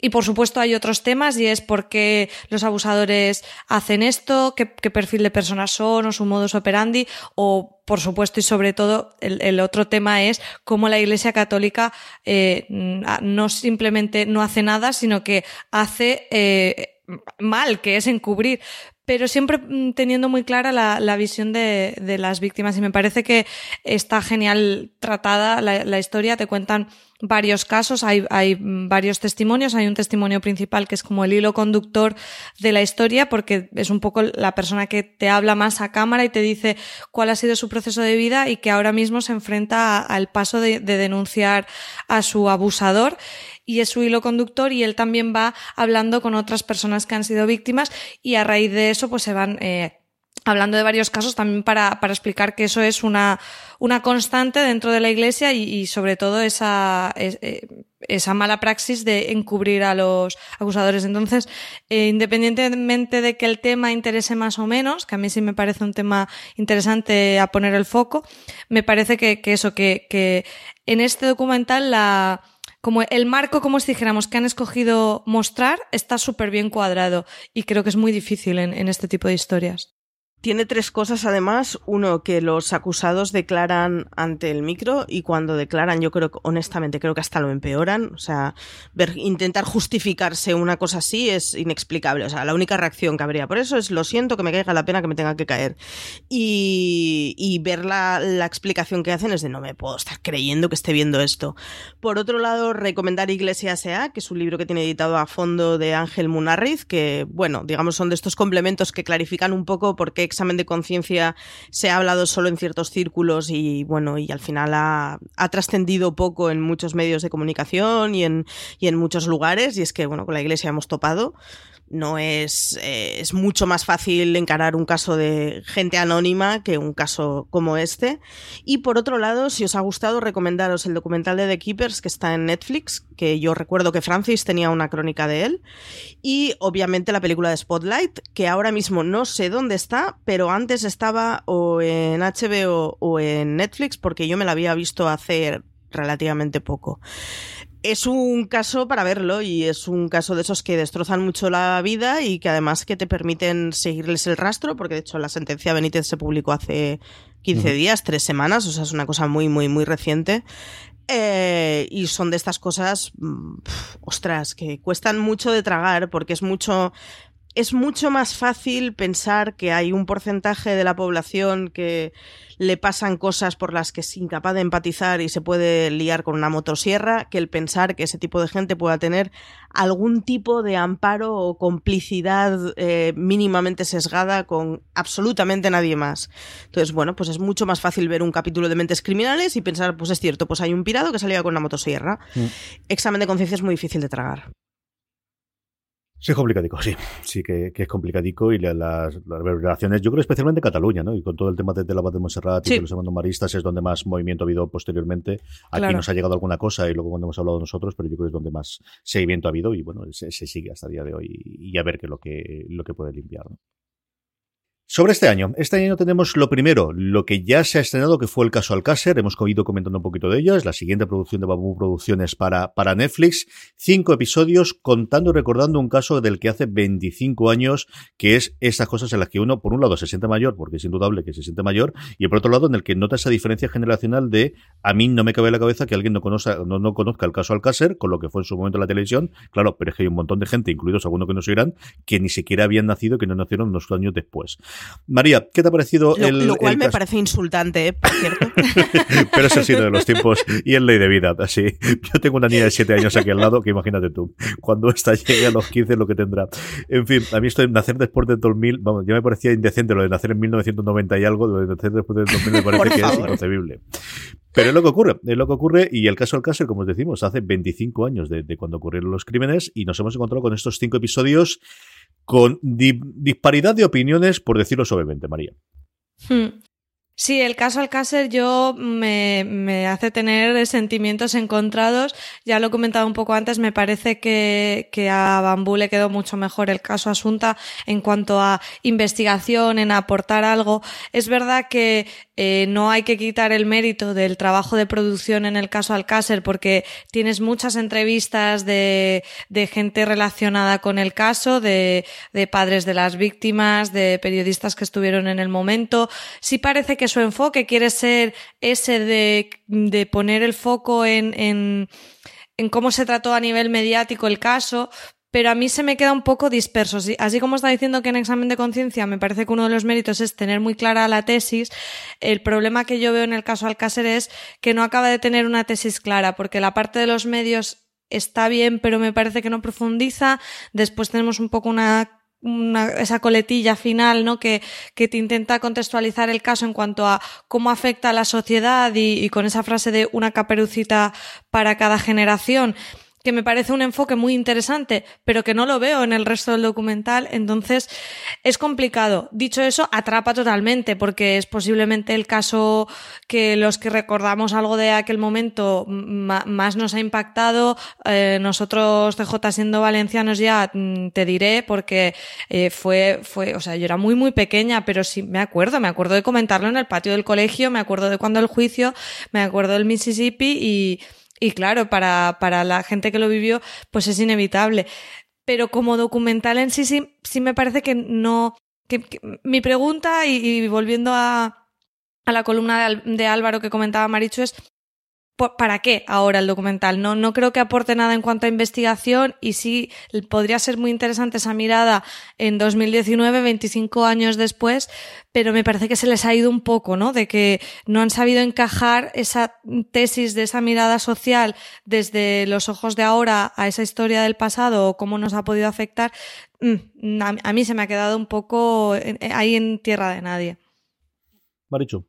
y por supuesto hay otros temas y es por qué los abusadores hacen esto, qué, perfil de personas son o su modus operandi o por supuesto y sobre todo el, otro tema es cómo la Iglesia Católica eh, no simplemente no hace nada sino que hace eh, mal, que es encubrir pero siempre mm, teniendo muy clara la, visión de, las víctimas. Y me parece que está genial tratada la, historia. Te cuentan varios casos, hay, hay, varios testimonios, hay un testimonio principal que es como el hilo conductor de la historia porque es un poco la persona que te habla más a cámara y te dice cuál ha sido su proceso de vida y que ahora mismo se enfrenta al paso de denunciar a su abusador y es su hilo conductor y él también va hablando con otras personas que han sido víctimas y a raíz de eso pues se van eh, hablando de varios casos también para, para, explicar que eso es una, una constante dentro de la iglesia y, sobre todo esa, eh, esa mala praxis de encubrir a los acusadores. Entonces, eh, independientemente de que el tema interese más o menos, que a mí sí me parece un tema interesante a poner el foco, me parece que, que eso, que, que en este documental la, como el marco, como si dijéramos, que han escogido mostrar, está súper bien cuadrado y creo que es muy difícil en, este tipo de historias. Tiene tres cosas además. Uno, que los acusados declaran ante el micro y cuando declaran, yo creo, honestamente, creo que hasta lo empeoran. O sea, ver, intentar justificarse una cosa así es inexplicable. O sea, la única reacción que habría por eso es lo siento, que me caiga la pena que me tenga que caer. Y, ver la, explicación que hacen es de no me puedo estar creyendo que esté viendo esto. Por otro lado, recomendar Iglesia S.A., que es un libro que tiene editado a fondo de Ángel Munarriz, que, bueno, digamos, son de estos complementos que clarifican un poco por qué examen de conciencia se ha hablado solo en ciertos círculos y bueno, y al final ha, trascendido poco en muchos medios de comunicación y en, y en muchos lugares. Y es que, bueno, con la iglesia hemos topado no es, eh, es mucho más fácil encarar un caso de gente anónima que un caso como este. Y por otro lado, si os ha gustado, recomendaros el documental de The Keepers que está en Netflix, que yo recuerdo que Francis tenía una crónica de él. Y obviamente la película de Spotlight, que ahora mismo no sé dónde está, pero antes estaba o en HBO o en Netflix, porque yo me la había visto hace relativamente poco es un caso para verlo y es un caso de esos que destrozan mucho la vida y que además que te permiten seguirles el rastro, porque de hecho la sentencia Benítez se publicó hace 15 días, tres semanas, o sea, es una cosa muy, muy, muy reciente. Eh, y son de estas cosas, mm, ostras, que cuestan mucho de tragar porque es mucho es mucho más fácil pensar que hay un porcentaje de la población que le pasan cosas por las que es incapaz de empatizar y se puede liar con una motosierra que el pensar que ese tipo de gente pueda tener algún tipo de amparo o complicidad eh, mínimamente sesgada con absolutamente nadie más. Entonces, bueno, pues es mucho más fácil ver un capítulo de mentes criminales y pensar, pues es cierto, pues hay un pirado que salía con una motosierra. Mm. Examen de conciencia es muy difícil de tragar. Sí, es complicadico, sí. Sí que, es complicadico y las, las, revelaciones, yo creo especialmente en Cataluña, ¿no? Y con todo el tema de, la Bad de Montserrat y de los hermanos maristas es donde más movimiento ha habido posteriormente. Aquí nos ha llegado alguna cosa y luego cuando hemos hablado nosotros, pero yo creo que es donde más seguimiento ha habido y bueno, se, sigue hasta el día de hoy y, a ver qué es lo que, lo que puede limpiar, ¿no? Sobre este año. Este año tenemos lo primero, lo que ya se ha estrenado, que fue el caso Alcácer. Hemos ido comentando un poquito de ello. Es la siguiente producción de Babu Producciones para, para Netflix. Cinco episodios contando y recordando un caso del que hace 25 años, que es esas cosas en las que uno, por un lado, se siente mayor, porque es indudable que se siente mayor, y por otro lado, en el que nota esa diferencia generacional de a mí no me cabe en la cabeza que alguien no conozca, no, no conozca el caso Alcácer, con lo que fue en su momento en la televisión. Claro, pero es que hay un montón de gente, incluidos algunos que no se irán, que ni siquiera habían nacido, que no nacieron unos años después. María, ¿qué te ha parecido lo, el. Lo cual me parece insultante, ¿eh? por cierto. Pero eso ha sido de los tiempos y es ley de vida. Así. Yo tengo una niña de 7 años aquí al lado, que imagínate tú, cuando esta llegue a los 15 lo que tendrá. En fin, a mí esto de nacer después del 2000, vamos, ya me parecía indecente lo de nacer en 1990 y algo, lo de nacer después del 2000 me parece que es inconcebible. Pero es lo que ocurre, es lo que ocurre y el caso del caso, como os decimos, hace 25 años de, de cuando ocurrieron los crímenes y nos hemos encontrado con estos cinco episodios con disparidad de opiniones, por decirlo suavemente, María. Hmm. Sí, el caso Alcácer yo me, me, hace tener sentimientos encontrados. Ya lo he comentado un poco antes, me parece que, que a Bambú le quedó mucho mejor el caso Asunta en cuanto a investigación, en aportar algo. Es verdad que eh, no hay que quitar el mérito del trabajo de producción en el caso Alcácer porque tienes muchas entrevistas de, de gente relacionada con el caso, de, de padres de las víctimas, de periodistas que estuvieron en el momento. Sí parece que su enfoque quiere ser ese de, de poner el foco en, en, en cómo se trató a nivel mediático el caso, pero a mí se me queda un poco disperso. Así como está diciendo que en examen de conciencia me parece que uno de los méritos es tener muy clara la tesis, el problema que yo veo en el caso Alcácer es que no acaba de tener una tesis clara, porque la parte de los medios está bien, pero me parece que no profundiza. Después tenemos un poco una esa coletilla final, ¿no? Que, que, te intenta contextualizar el caso en cuanto a cómo afecta a la sociedad y, y con esa frase de una caperucita para cada generación que me parece un enfoque muy interesante, pero que no lo veo en el resto del documental, entonces es complicado. Dicho eso, atrapa totalmente, porque es posiblemente el caso que los que recordamos algo de aquel momento más nos ha impactado. Eh, nosotros, CJ, siendo valencianos ya, mm, te diré, porque eh, fue, fue, o sea, yo era muy, muy pequeña, pero sí me acuerdo, me acuerdo de comentarlo en el patio del colegio, me acuerdo de cuando el juicio, me acuerdo del Mississippi y y claro, para, para la gente que lo vivió, pues es inevitable. Pero como documental en sí, sí, sí me parece que no. Que, mi pregunta, y, volviendo a, a la columna de, de Álvaro que comentaba Marichu, es ¿para qué ahora el documental? No, no creo que aporte nada en cuanto a investigación y sí podría ser muy interesante esa mirada en 2019, 25 años después, pero me parece que se les ha ido un poco, ¿no? De que no han sabido encajar esa tesis de esa mirada social desde los ojos de ahora a esa historia del pasado o cómo nos ha podido afectar. Mm, a mí se me ha quedado un poco ahí en tierra de nadie. Marichu.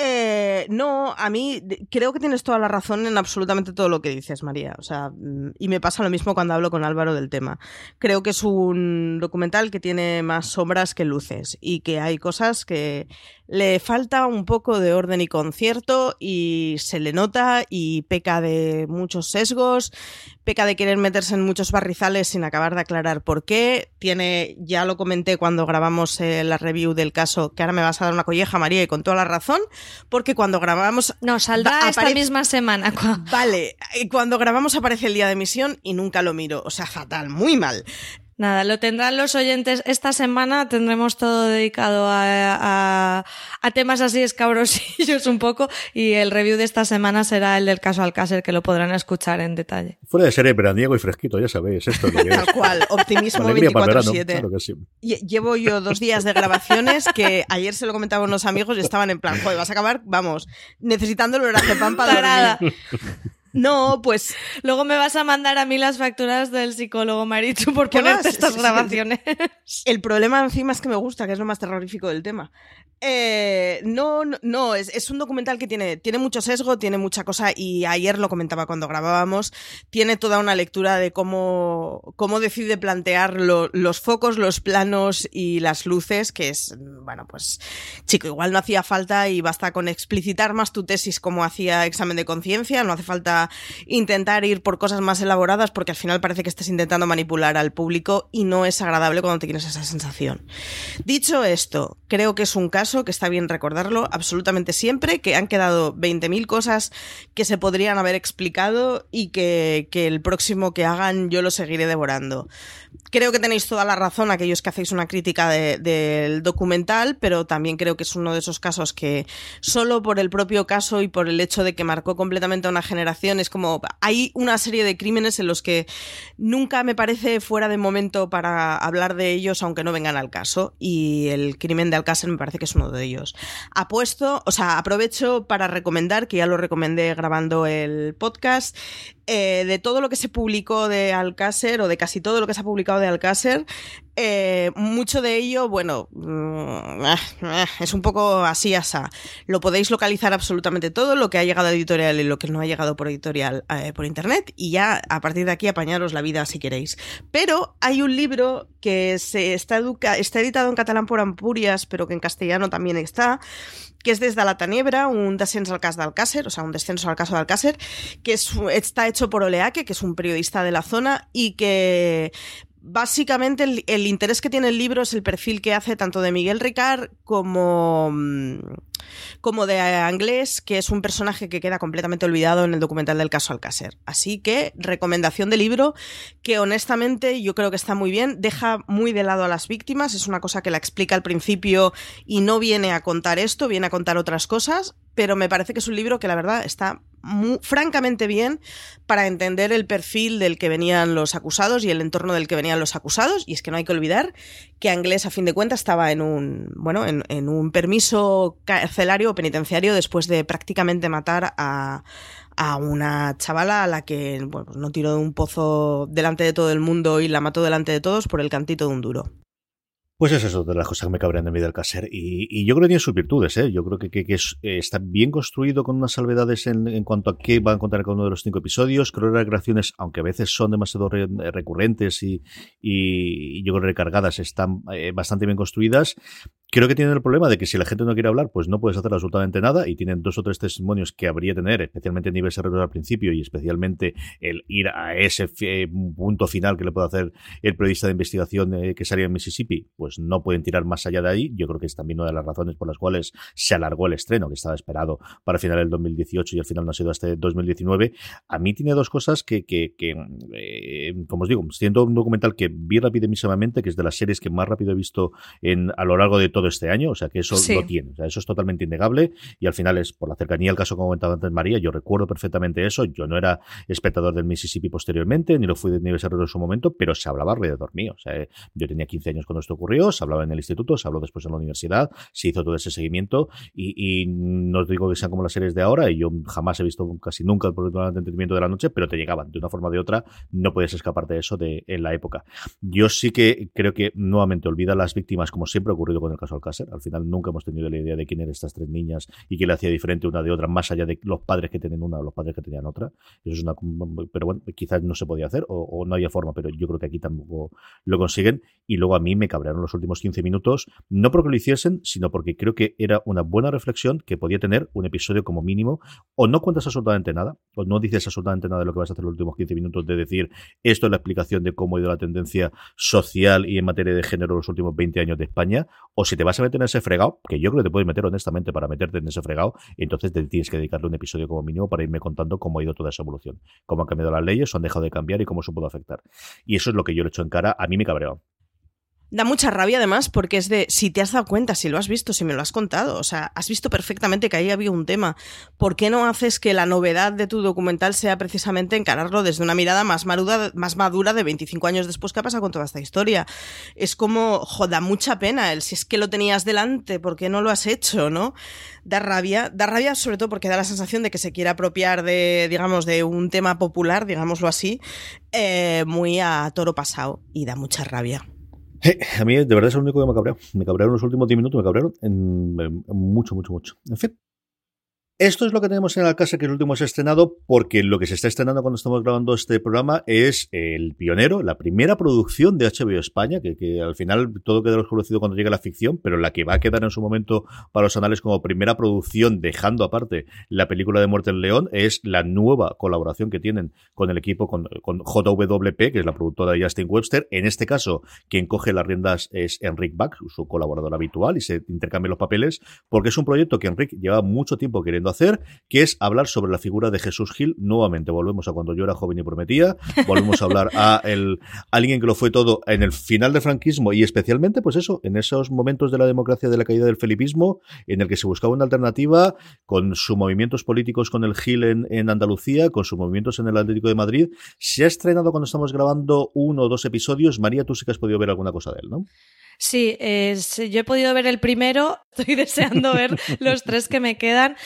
Eh, no, a mí creo que tienes toda la razón en absolutamente todo lo que dices, María. O sea, mm, y me pasa lo mismo cuando hablo con Álvaro del tema. Creo que es un documental que tiene más sombras que luces y que hay cosas que le falta un poco de orden y concierto y se le nota y peca de muchos sesgos, peca de querer meterse en muchos barrizales sin acabar de aclarar por qué. Tiene, ya lo comenté cuando grabamos eh, la review del caso, que ahora me vas a dar una colleja, María, y con toda la razón, porque cuando grabamos... No, saldrá esta misma semana. Vale, cuando grabamos aparece el día de emisión y nunca lo miro, o sea, fatal, muy mal. Nada, lo tendrán los oyentes. Esta semana tendremos todo dedicado a, a, temas así escabrosillos un poco y el review de esta semana será el del caso Alcácer que lo podrán escuchar en detalle. Fuera de serie veraniego y fresquito, ya sabéis, esto Tal cual, optimismo 24-7. Llevo yo dos días de grabaciones que ayer se lo comentaba a unos amigos y estaban en plan, joder, vas a acabar, vamos, necesitando el pan para dormir. No, pues luego me vas a mandar a mí las facturas del psicólogo Marichu por ponerte estas grabaciones. El problema encima es que me gusta, que es lo más terrorífico del tema. Eh, no, no, es, un documental que tiene, tiene mucho sesgo, tiene mucha cosa, y ayer lo comentaba cuando grabábamos, tiene toda una lectura de cómo, cómo decide plantear los focos, los planos y las luces, que es, bueno, pues, chico, igual no hacía falta y basta con explicitar más tu tesis como hacía examen de conciencia, no hace falta intentar ir por cosas más elaboradas, porque al final parece que estás intentando manipular al público y no es agradable cuando te tienes esa sensación. Dicho esto, creo que es un caso que está bien recordarlo absolutamente siempre, que han quedado 20.000 cosas que se podrían haber explicado y que, que el próximo que hagan yo lo seguiré devorando. Creo que tenéis toda la razón aquellos que hacéis una crítica del documental, pero también creo que es uno de esos casos que solo por el propio caso y por el hecho de que marcó completamente a una generación es como hay una serie de crímenes en los que nunca me parece fuera de momento para hablar de ellos aunque no vengan al caso y el crimen de Alcácer me parece que es uno de ellos. Apuesto, o sea, aprovecho para recomendar que ya lo recomendé grabando el podcast eh, de todo lo que se publicó de Alcácer, o de casi todo lo que se ha publicado de Alcácer, eh, mucho de ello, bueno, mm, eh, es un poco así, asa. Lo podéis localizar absolutamente todo, lo que ha llegado a editorial y lo que no ha llegado por editorial por internet, y ya a partir de aquí apañaros la vida si queréis. Pero hay un libro que se está, está editado en catalán por Ampurias, pero que en castellano también está, que es desde la Taniebra, un descenso al caso de Alcácer, o sea, un descenso al caso de Alcácer, que es, está hecho por Oleaque, que es un periodista de la zona, y que básicamente el, interés que tiene el libro es el perfil que hace tanto de Miguel Ricard como... Como de Anglés, que es un personaje que queda completamente olvidado en el documental del caso Alcácer. Así que, recomendación de libro que honestamente yo creo que está muy bien, deja muy de lado a las víctimas, es una cosa que la explica al principio y no viene a contar esto, viene a contar otras cosas, pero me parece que es un libro que la verdad está francamente bien para entender el perfil del que venían los acusados y el entorno del que venían los acusados. Y es que no hay que olvidar que Anglés, a fin de cuentas, estaba en un, bueno, en, un permiso o penitenciario después de prácticamente matar a, a una chavala a la que bueno, pues no tiró de un pozo delante de todo el mundo y la mató delante de todos por el cantito de un duro. Pues es eso de las cosas que me cabrean de mí del caser. Y, yo creo que tiene sus virtudes, ¿eh? Yo creo que, que, eh, está bien construido con unas salvedades en, cuanto a qué va a encontrar cada uno de los cinco episodios. Creo que las creaciones, aunque a veces son demasiado re, recurrentes y, y, yo creo recargadas, están eh, bastante bien construidas. Creo que tienen el problema de que si la gente no quiere hablar, pues no puedes hacer absolutamente nada y tienen dos o tres testimonios que habría que tener, especialmente Nives Herrero al principio y especialmente el ir a ese punto final que le puede hacer el periodista de investigación eh, que salía en Mississippi, pues no pueden tirar más allá de ahí. Yo creo que es también una de las razones por las cuales se alargó el estreno, que estaba esperado para final del 2018 y al final no ha sido hasta el 2019. A mí tiene dos cosas que eh, como os digo, siendo un documental que vi rapidísimamente, que es de las series que más rápido he visto en, a lo largo de todo este año, o sea que eso lo tiene, o sea, eso es totalmente innegable y al final es por la cercanía al caso que comentaba antes María, yo recuerdo perfectamente eso, yo no era espectador del Mississippi posteriormente, ni lo fui de Herrero en su momento, pero se hablaba alrededor mío, o sea, yo tenía 15 años cuando esto ocurrió, se hablaba en el instituto, se habló después en la universidad, se hizo todo ese seguimiento y, y no os digo que sean como las series de ahora y yo jamás he visto casi nunca el programa de entretenimiento de la noche, pero te llegaban de una forma o de otra, no puedes escapar de eso de, en la época. Yo sí que creo que nuevamente olvida a las víctimas como siempre ha ocurrido con el caso Alcácer. Al final nunca hemos tenido la idea de quién eran estas tres niñas y qué le hacía diferente una de otra, más allá de los padres que tienen una o los padres que tenían otra. Eso es una, pero bueno, quizás no se podía hacer o, o, no había forma, pero yo creo que aquí tampoco lo consiguen. Y luego a mí me cabrearon los últimos 15 minutos, no porque lo hiciesen, sino porque creo que era una buena reflexión que podía tener un episodio como mínimo. O no cuentas absolutamente nada, o no dices absolutamente nada de lo que vas a hacer los últimos 15 minutos, de decir esto es la explicación de cómo ha ido la tendencia social y en materia de género los últimos 20 años de España, o si te vas a meter en ese fregado, que yo creo que te puedes meter honestamente para meterte en ese fregado, entonces te tienes que dedicarle un episodio como mínimo para irme contando cómo ha ido toda esa evolución, cómo han cambiado las leyes, o han dejado de cambiar y cómo eso puede afectar. Y eso es lo que yo le echo en cara, a mí me cabreó. Da mucha rabia además porque es de, si te has dado cuenta, si lo has visto, si me lo has contado, o sea, has visto perfectamente que ahí había un tema. ¿Por qué no haces que la novedad de tu documental sea precisamente encararlo desde una mirada más, maruda, más madura de 25 años después que ha pasado con toda esta historia? Es como, joda, mucha pena el si es que lo tenías delante, ¿por qué no lo has hecho, no? Da rabia, da rabia sobre todo porque da la sensación de que se quiere apropiar de, digamos, de un tema popular, digámoslo así, eh, muy a toro pasado y da mucha rabia. A mí de verdad es lo único que me cabreó. Me cabrearon los últimos 10 minutos, me cabrearon en mucho, mucho, mucho. En fin, esto es lo que tenemos en la casa que el último se ha estrenado, porque lo que se está estrenando cuando estamos grabando este programa es El Pionero, la primera producción de HBO España, que, al final todo queda conocido cuando llega la ficción, pero la que va a quedar en su momento para los anales como primera producción, dejando aparte la película de Muerte en León, es la nueva colaboración que tienen con el equipo, con, con JWP, que es la productora de Justin Webster. En este caso, quien coge las riendas es Enric Bach, su colaborador habitual, y se intercambian los papeles, porque es un proyecto que Enric lleva mucho tiempo queriendo hacer, que es hablar sobre la figura de Jesús Gil. Nuevamente, volvemos a cuando yo era joven y prometía, volvemos a hablar a el, alguien que lo fue todo en el final del franquismo y especialmente, pues eso, en esos momentos de la democracia, de la caída del felipismo, en el que se buscaba una alternativa con sus movimientos políticos con el Gil en, en Andalucía, con sus movimientos en el Atlético de Madrid. Se ha estrenado cuando estamos grabando uno o dos episodios. María, tú sí que has podido ver alguna cosa de él, ¿no? Sí, yo he podido ver el primero, estoy deseando ver los tres que me quedan.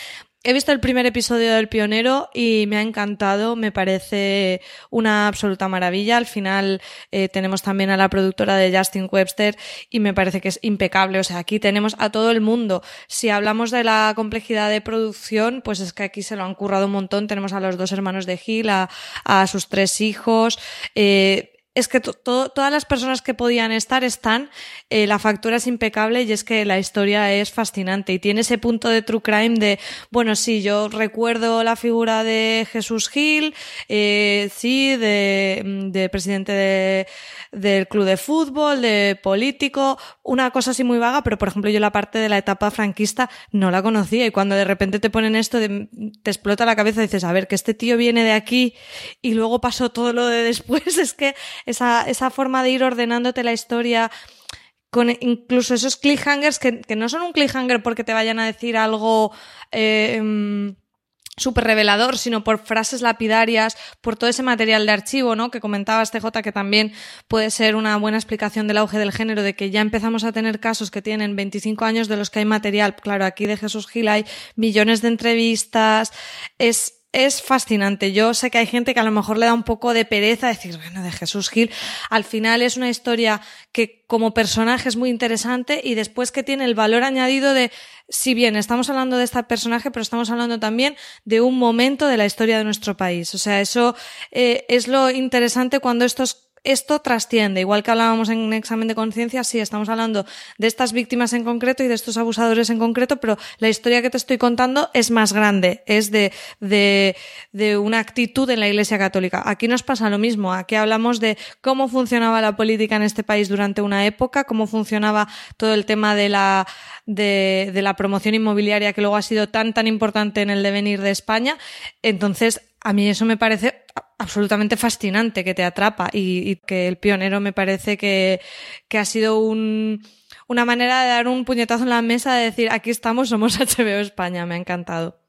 He visto el primer episodio del Pionero y me ha encantado, me parece una absoluta maravilla. Al final eh, tenemos también a la productora de Justin Webster y me parece que es impecable. O sea, aquí tenemos a todo el mundo. Si hablamos de la complejidad de producción, pues es que aquí se lo han currado un montón. Tenemos a los dos hermanos de Gil, a, a sus tres hijos. Eh, es que todas las personas que podían estar están, eh, la factura es impecable y es que la historia es fascinante y tiene ese punto de true crime de, bueno, sí, yo recuerdo la figura de Jesús Gil, eh, sí, de, de presidente de del club de fútbol, de político, una cosa así muy vaga, pero por ejemplo yo la parte de la etapa franquista no la conocía y cuando de repente te ponen esto, te explota la cabeza y dices, a ver, que este tío viene de aquí y luego pasó todo lo de después, es que esa, esa forma de ir ordenándote la historia con incluso esos cliffhangers que, que no son un cliffhanger porque te vayan a decir algo eh, em, súper revelador, sino por frases lapidarias, por todo ese material de archivo, ¿no? Que comentaba este J, que también puede ser una buena explicación del auge del género, de que ya empezamos a tener casos que tienen 25 años de los que hay material. Claro, aquí de Jesús Gil hay millones de entrevistas. Es, es fascinante. Yo sé que hay gente que a lo mejor le da un poco de pereza decir, bueno, de Jesús Gil, al final es una historia que como personaje es muy interesante y después que tiene el valor añadido de, si bien estamos hablando de este personaje, pero estamos hablando también de un momento de la historia de nuestro país. O sea, eso eh, es lo interesante cuando estos esto trasciende, igual que hablábamos en un examen de conciencia, sí, estamos hablando de estas víctimas en concreto y de estos abusadores en concreto, pero la historia que te estoy contando es más grande, es de, de, de una actitud en la Iglesia Católica. Aquí nos pasa lo mismo, aquí hablamos de cómo funcionaba la política en este país durante una época, cómo funcionaba todo el tema de la, de, de la promoción inmobiliaria que luego ha sido tan, tan importante en el devenir de España. Entonces, a mí eso me parece absolutamente fascinante, que te atrapa y, que el pionero me parece que, que ha sido un, una manera de dar un puñetazo en la mesa de decir, aquí estamos, somos HBO España, me ha encantado.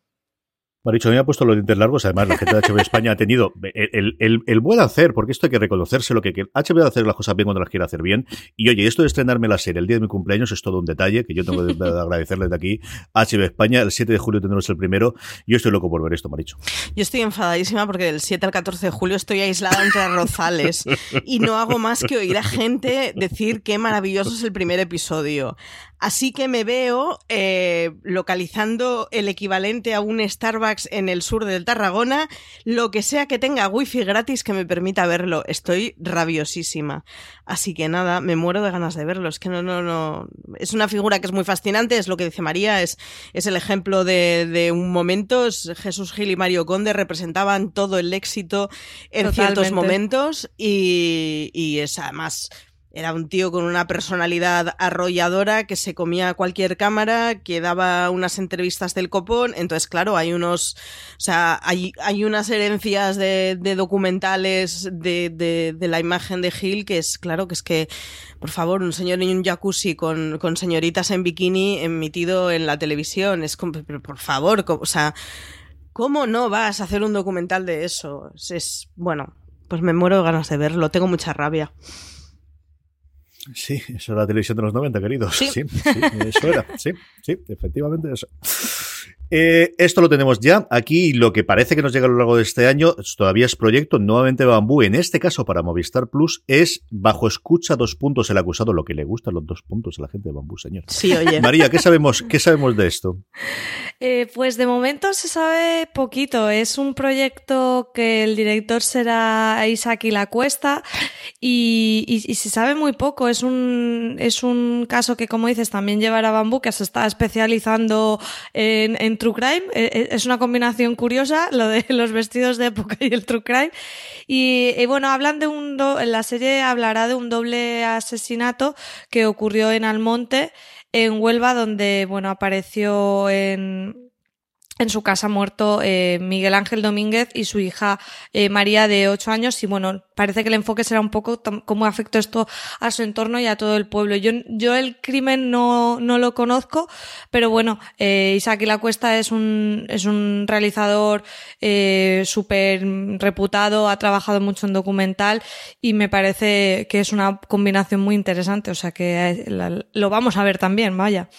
Maricho, me ha puesto los dientes largos. Además, la gente de HBO España ha tenido el, el, el, buen hacer, porque esto hay que reconocerse, lo que, HBO hacer las cosas bien cuando las quiere hacer bien. Y oye, esto de estrenarme la serie el día de mi cumpleaños es todo un detalle que yo tengo que agradecerles de aquí. HBO España, el 7 de julio tendremos el primero. Yo estoy loco por ver esto, Maricho. Yo estoy enfadadísima porque del 7 al 14 de julio estoy aislada entre arrozales y no hago más que oír a gente decir qué maravilloso es el primer episodio. Así que me veo eh, localizando el equivalente a un Starbucks en el sur del Tarragona, lo que sea que tenga wifi gratis que me permita verlo. Estoy rabiosísima. Así que nada, me muero de ganas de verlo. Es que no, no, no. Es una figura que es muy fascinante, es lo que dice María, es, es el ejemplo de, de un momento. Jesús Gil y Mario Conde representaban todo el éxito en ciertos momentos y, y es además era un tío con una personalidad arrolladora que se comía cualquier cámara, que daba unas entrevistas del copón. Entonces, claro, hay unos, o sea, hay, hay unas herencias de, documentales de, la imagen de Gil que es, claro, que es que, por favor, un señor en un jacuzzi con, con señoritas en bikini emitido en la televisión. Es como, por favor, o sea, ¿cómo no vas a hacer un documental de eso? Es, es bueno, pues me muero de ganas de verlo, tengo mucha rabia. Sí, eso era la televisión de los 90, queridos. Sí, sí, eso era. Sí, sí, efectivamente eso. Eh, esto lo tenemos ya. Aquí lo que parece que nos llega a lo largo de este año todavía es proyecto nuevamente Bambú. En este caso para Movistar Plus es bajo escucha dos puntos el acusado. Lo que le gustan los dos puntos a la gente de Bambú, señor. Sí, oye. María, ¿qué sabemos, qué sabemos de esto? Eh, pues de momento se sabe poquito. Es un proyecto que el director será Isaac y la Cuesta y, y, y, se sabe muy poco. Es un, es un caso que, como dices, también llevará Bambú, que se está especializando en, en true crime. Eh, eh, es una combinación curiosa, lo de los vestidos de época y el true crime. Y, y bueno, hablan de un, do la serie hablará de un doble asesinato que ocurrió en Almonte, en Huelva, donde, bueno, apareció en, en su casa muerto eh, Miguel Ángel Domínguez y su hija eh, María de ocho años. Y bueno parece que el enfoque será un poco cómo afectó esto a su entorno y a todo el pueblo. Yo yo el crimen no no lo conozco pero bueno eh, Isaac y la Cuesta es un es un realizador eh, súper reputado ha trabajado mucho en documental y me parece que es una combinación muy interesante. O sea que eh, lo vamos a ver también vaya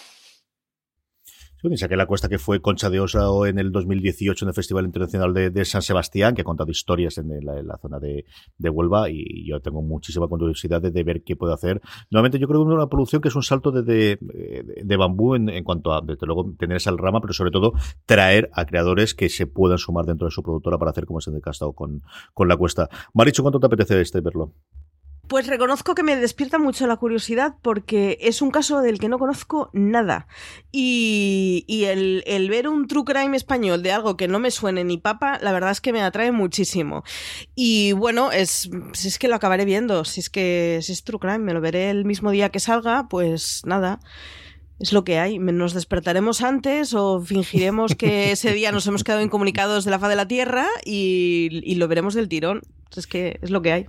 y saqué la cuesta que fue Concha de Osa en el 2018 en el Festival Internacional de, San Sebastián, que ha contado historias en la, zona de, Huelva y yo tengo muchísima curiosidad de, ver qué puede hacer. Nuevamente yo creo que es una producción que es un salto de, de bambú en, en, cuanto a, desde luego, tener esa rama, pero sobre todo traer a creadores que se puedan sumar dentro de su productora para hacer como se ha con, con la cuesta. Maricho, ¿cuánto te apetece este verlo? Pues reconozco que me despierta mucho la curiosidad porque es un caso del que no conozco nada. Y, el, ver un true crime español de algo que no me suene ni papa, la verdad es que me atrae muchísimo. Y bueno, es, si es que lo acabaré viendo, si es que si es true crime, me lo veré el mismo día que salga, pues nada. Es lo que hay. Nos despertaremos antes o fingiremos que ese día nos hemos quedado incomunicados de la faz de la Tierra y, y lo veremos del tirón. Es que es lo que hay.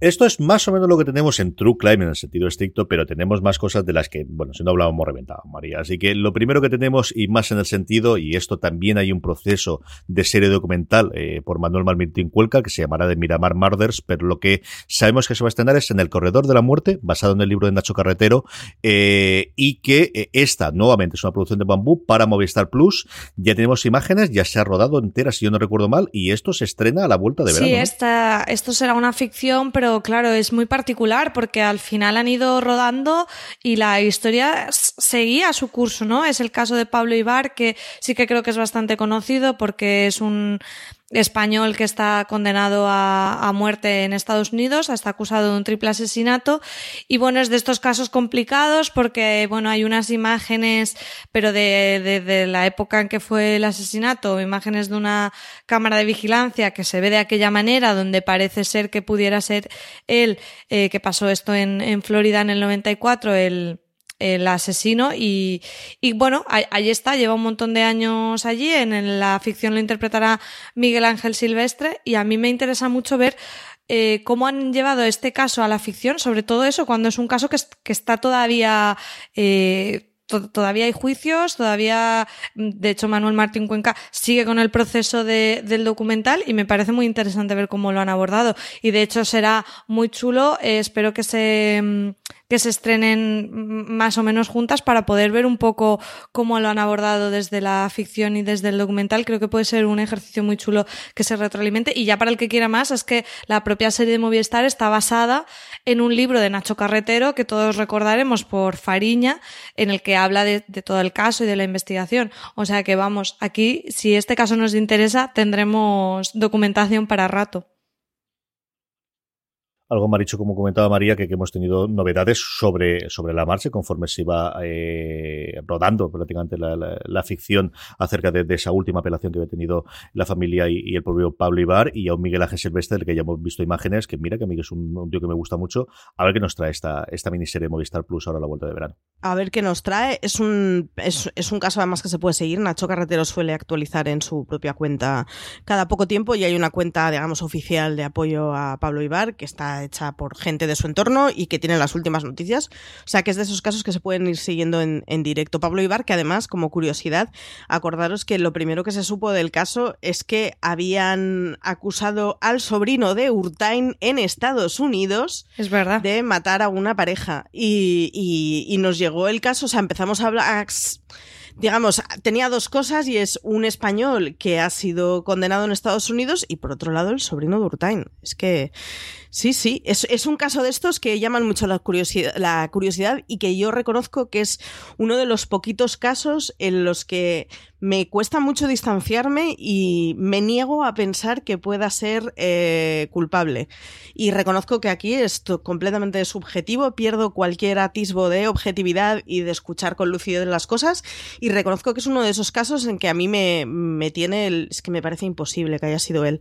Esto es más o menos lo que tenemos en True Crime en el sentido estricto, pero tenemos más cosas de las que, bueno, si no hablábamos reventado, María. Así que lo primero que tenemos, y más en el sentido, y esto también hay un proceso de serie documental eh, por Manuel Malmitín Cuelca, que se llamará de Miramar Murders, pero lo que sabemos que se va a estrenar es en El Corredor de la Muerte, basado en el libro de Nacho Carretero, eh, y que eh, esta, nuevamente, es una producción de bambú para Movistar Plus. Ya tenemos imágenes, ya se ha rodado entera, si yo no recuerdo mal, y esto se estrena a la vuelta de verano. Sí, esta, esto será una ficción, pero claro, es muy particular porque al final han ido rodando y la historia seguía su curso, ¿no? Es el caso de Pablo Ibar, que sí que creo que es bastante conocido porque es un español que está condenado a, muerte en Estados Unidos, está acusado de un triple asesinato. Y bueno, es de estos casos complicados porque bueno, hay unas imágenes, pero de, de, la época en que fue el asesinato, imágenes de una cámara de vigilancia que se ve de aquella manera, donde parece ser que pudiera ser él, eh, que pasó esto en, en Florida en el 94, el el asesino y, y bueno, ahí, está, lleva un montón de años allí, en la ficción lo interpretará Miguel Ángel Silvestre y a mí me interesa mucho ver eh, cómo han llevado este caso a la ficción, sobre todo eso, cuando es un caso que, que está todavía eh, todavía hay juicios, todavía, de hecho, Manuel Martín Cuenca sigue con el proceso de, del documental y me parece muy interesante ver cómo lo han abordado. Y de hecho será muy chulo. Eh, espero que se, mm, que se estrenen más o menos juntas para poder ver un poco cómo lo han abordado desde la ficción y desde el documental. Creo que puede ser un ejercicio muy chulo que se retroalimente. Y ya para el que quiera más, es que la propia serie de Movistar está basada en un libro de Nacho Carretero que todos recordaremos por Fariña, en el que habla de, todo el caso y de la investigación. O sea que vamos, aquí, si este caso nos interesa, tendremos documentación para rato. Algo me ha dicho, como comentaba María, que, hemos tenido novedades sobre, sobre la marcha conforme se iba eh, rodando prácticamente la, ficción acerca de, esa última apelación que había tenido la familia y, el propio Pablo Ibar y a un Miguel Ángel Silvestre del que ya hemos visto imágenes, que mira que a mí es un, tío que me gusta mucho. A ver qué nos trae esta, esta miniserie de Movistar Plus ahora a la vuelta de verano. A ver qué nos trae. Es un, es, es un caso además que se puede seguir. Nacho Carretero suele actualizar en su propia cuenta cada poco tiempo y hay una cuenta, digamos, oficial de apoyo a Pablo Ibar que está hecha por gente de su entorno y que tiene las últimas noticias. O sea que es de esos casos que se pueden ir siguiendo en, directo. Pablo Ibar, que además, como curiosidad, acordaros que lo primero que se supo del caso es que habían acusado al sobrino de Urtain en Estados Unidos es verdad. de matar a una pareja. Y, y nos llegó el caso, o sea, empezamos a hablar digamos, tenía dos cosas y es un español que ha sido condenado en Estados Unidos y por otro lado el sobrino de Urtain. Es que Sí, sí, es, un caso de estos que llaman mucho la curiosidad, y que yo reconozco que es uno de los poquitos casos en los que me cuesta mucho distanciarme y me niego a pensar que pueda ser eh, culpable. Y reconozco que aquí es completamente subjetivo, pierdo cualquier atisbo de objetividad y de escuchar con lucidez las cosas y reconozco que es uno de esos casos en que a mí me, me tiene el, es que me parece imposible que haya sido él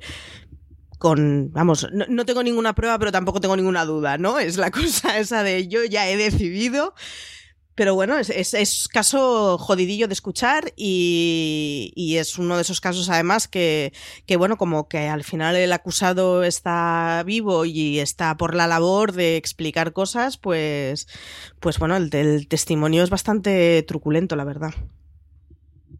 con, vamos, no, tengo ninguna prueba, pero tampoco tengo ninguna duda, ¿no? Es la cosa esa de yo ya he decidido. Pero bueno, es, es, caso jodidillo de escuchar y, y, es uno de esos casos además que, que, bueno, como que al final el acusado está vivo y está por la labor de explicar cosas, pues, pues bueno, el testimonio es bastante truculento, la verdad.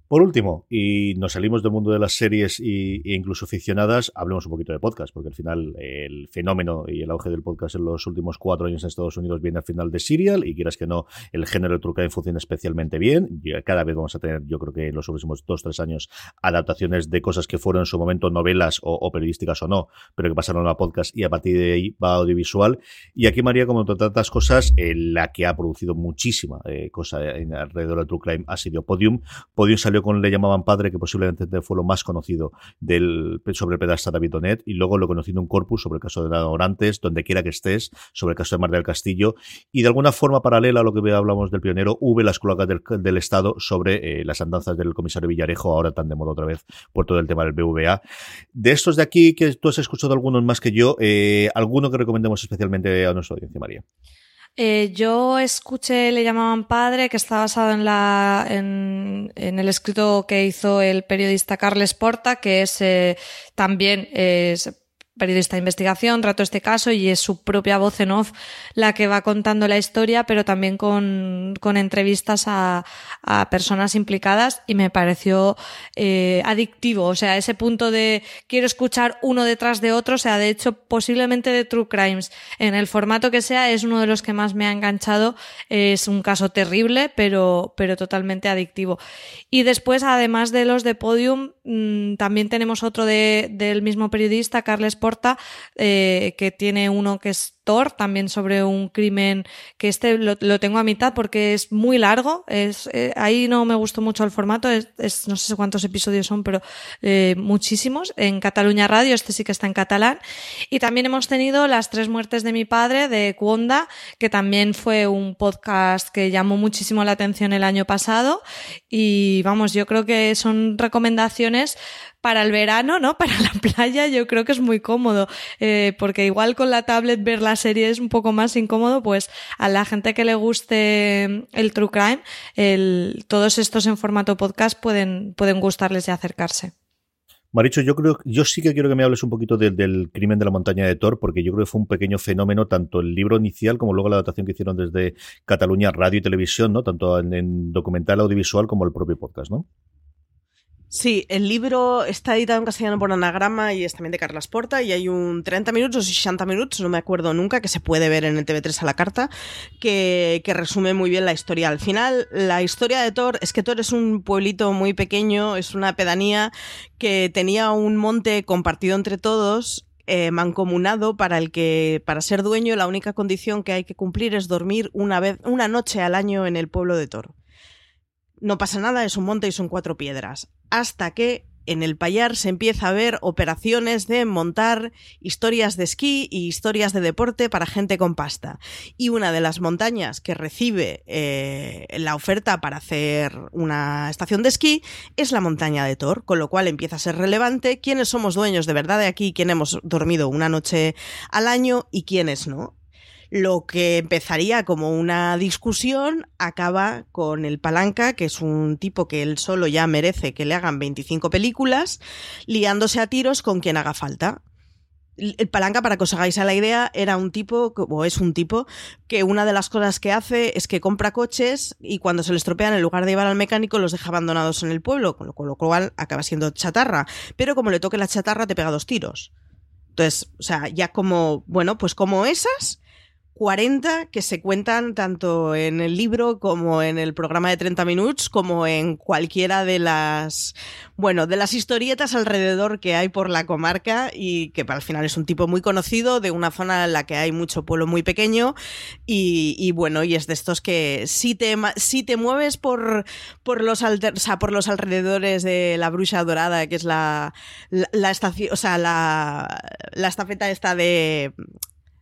Por último, y nos salimos del mundo de las series e incluso ficcionadas, hablemos un poquito de podcast, porque al final el fenómeno y el auge del podcast en los últimos cuatro años en Estados Unidos viene al final de Serial, y quieras que no, el género de True funciona especialmente bien. Cada vez vamos a tener, yo creo que en los próximos dos, tres años, adaptaciones de cosas que fueron en su momento novelas o, periodísticas o no, pero que pasaron a podcast y a partir de ahí va audiovisual. Y aquí, María, como entre tantas cosas, la que ha producido muchísima eh, cosa alrededor de True Crime ha sido Podium. Podium salió con Le llamaban padre, que posiblemente fue lo más conocido del, sobre el pedasta David Donet, y luego lo conocido un corpus sobre el caso de Orantes, donde quiera que estés, sobre el caso de Mar del Castillo, y de alguna forma paralela a lo que hablamos del pionero, hubo las cloacas del, Estado sobre eh, las andanzas del comisario Villarejo, ahora tan de moda otra vez por todo el tema del BVA. De estos de aquí, que tú has escuchado algunos más que yo, eh, ¿alguno que recomendemos especialmente a nuestra audiencia, María? Eh, yo escuché Le llamaban padre, que está basado en, la, en, en, el escrito que hizo el periodista Carles Porta, que es eh, también es periodista de investigación, trató este caso y es su propia voz en off la que va contando la historia, pero también con, con entrevistas a, a, personas implicadas y me pareció eh, adictivo. O sea, ese punto de quiero escuchar uno detrás de otro, o sea, de hecho, posiblemente de True Crimes, en el formato que sea, es uno de los que más me ha enganchado. Es un caso terrible, pero, pero totalmente adictivo. Y después, además de los de Podium, mmm, también tenemos otro de, del mismo periodista, Carles Porta, eh, que tiene uno que es Thor, también sobre un crimen que este lo, lo tengo a mitad porque es muy largo. Es, eh, ahí no me gustó mucho el formato, es, es, no sé cuántos episodios son, pero eh, muchísimos. En Cataluña Radio, este sí que está en catalán. Y también hemos tenido Las tres muertes de mi padre, de Cuonda, que también fue un podcast que llamó muchísimo la atención el año pasado. Y vamos, yo creo que son recomendaciones para el verano, ¿no? Para la playa yo creo que es muy cómodo, eh, porque igual con la tablet ver la serie es un poco más incómodo, pues a la gente que le guste el True Crime, el, todos estos en formato podcast pueden, pueden gustarles y acercarse. Maricho, yo creo, yo sí que quiero que me hables un poquito de, del crimen de la montaña de Thor, porque yo creo que fue un pequeño fenómeno, tanto el libro inicial como luego la adaptación que hicieron desde Cataluña Radio y Televisión, ¿no? Tanto en, en documental audiovisual como el propio podcast, ¿no? Sí, el libro está editado en castellano por Anagrama y es también de Carlas Porta y hay un 30 minutos o 60 minutos, no me acuerdo nunca, que se puede ver en el TV3 a la carta, que, resume muy bien la historia. Al final, la historia de Thor es que Thor es un pueblito muy pequeño, es una pedanía que tenía un monte compartido entre todos eh, mancomunado para el que para ser dueño la única condición que hay que cumplir es dormir una vez una noche al año en el pueblo de Thor no pasa nada, es un monte y son cuatro piedras. Hasta que en el Payar se empieza a ver operaciones de montar historias de esquí y historias de deporte para gente con pasta. Y una de las montañas que recibe eh, la oferta para hacer una estación de esquí es la montaña de Thor, con lo cual empieza a ser relevante quiénes somos dueños de verdad de aquí, quién hemos dormido una noche al año y quiénes no lo que empezaría como una discusión acaba con el Palanca, que es un tipo que él solo ya merece que le hagan 25 películas, liándose a tiros con quien haga falta. El Palanca, para que os hagáis a la idea, era un tipo, o es un tipo, que una de las cosas que hace es que compra coches y cuando se le estropean, en lugar de llevar al mecánico, los deja abandonados en el pueblo, con lo, con lo cual acaba siendo chatarra. Pero como le toque la chatarra, te pega dos tiros. Entonces, o sea, ya como, bueno, pues como esas, 40 que se cuentan tanto en el libro como en el programa de 30 minutos como en cualquiera de las bueno de las historietas alrededor que hay por la comarca y que al final es un tipo muy conocido de una zona en la que hay mucho pueblo muy pequeño y, y bueno y es de estos que si te si te mueves por por los alter, o sea, por los alrededores de la Bruja Dorada que es la la, la estación o sea la la estafeta esta de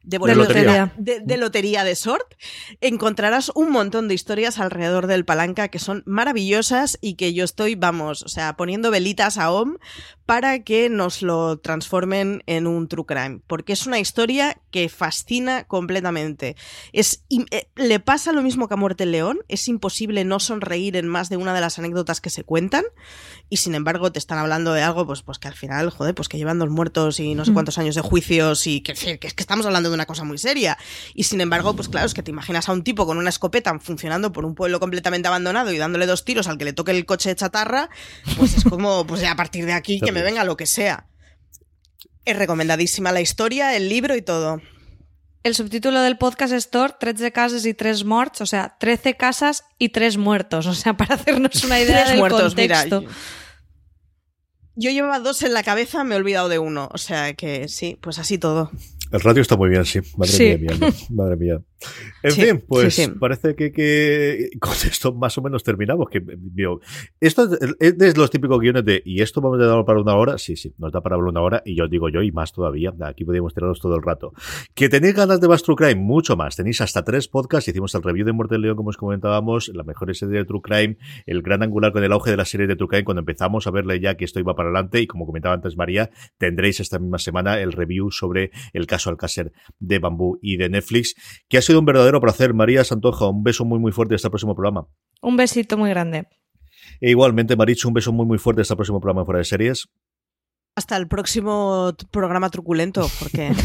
de, de, lotería. De, de, lotería de sort, encontrarás un montón de historias alrededor del palanca que son maravillosas y que yo estoy, vamos, o sea, poniendo velitas a OM para que nos lo transformen en un true crime, porque es una historia que fascina completamente. Es, eh, le pasa lo mismo que a Muerte León, es imposible no sonreír en más de una de las anécdotas que se cuentan, y sin embargo te están hablando de algo, pues, pues que al final, joder, pues que llevan dos muertos y no sé cuántos años de juicios y que, que, que estamos hablando de una cosa muy seria. Y sin embargo, pues claro, es que te imaginas a un tipo con una escopeta funcionando por un pueblo completamente abandonado y dándole dos tiros al que le toque el coche de chatarra, pues es como, pues ya a partir de aquí que me venga lo que sea. Es recomendadísima la historia, el libro y todo. El subtítulo del podcast es Thor, 13 casas y 3 morts, o sea, 13 casas y 3 muertos, o sea, para hacernos una idea del muertos, contexto. Mira, yo llevaba dos en la cabeza, me he olvidado de uno, o sea que sí, pues así todo. El radio está muy bien, sí. Madre mía, madre mía. En fin, pues parece que, con esto más o menos terminamos. Que, esto es de los típicos guiones de ¿y esto vamos a dar para una hora? Sí, sí, nos da para hablar una hora y yo digo yo y más todavía. Aquí podríamos tirarnos todo el rato. Que tenéis ganas de Bast True Crime, mucho más. Tenéis hasta tres podcasts. Hicimos el review de Muerte del León, como os comentábamos, la mejor serie de True Crime, el gran angular con el auge de la serie de True Crime, cuando empezamos a verle ya que esto iba para adelante. Y como comentaba antes María, tendréis esta misma semana el review sobre el caso Alcácer de Bambú y de Netflix, que ha sido un verdadero placer. María Santoja, un beso muy muy fuerte hasta el próximo programa. Un besito muy grande. E igualmente, Marichu, un beso muy muy fuerte hasta el próximo programa Fuera de Series. Hasta el próximo programa truculento, porque...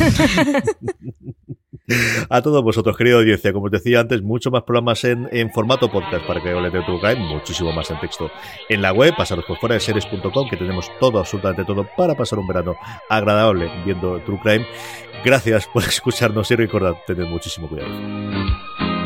A todos vosotros, querida audiencia, como os decía antes, mucho más programas en, en formato podcast para que os de True muchísimo más en texto en la web, pasaros por fuera de series.com, que tenemos todo, absolutamente todo, para pasar un verano agradable viendo True Crime. Gracias por escucharnos y recordad, tened muchísimo cuidado.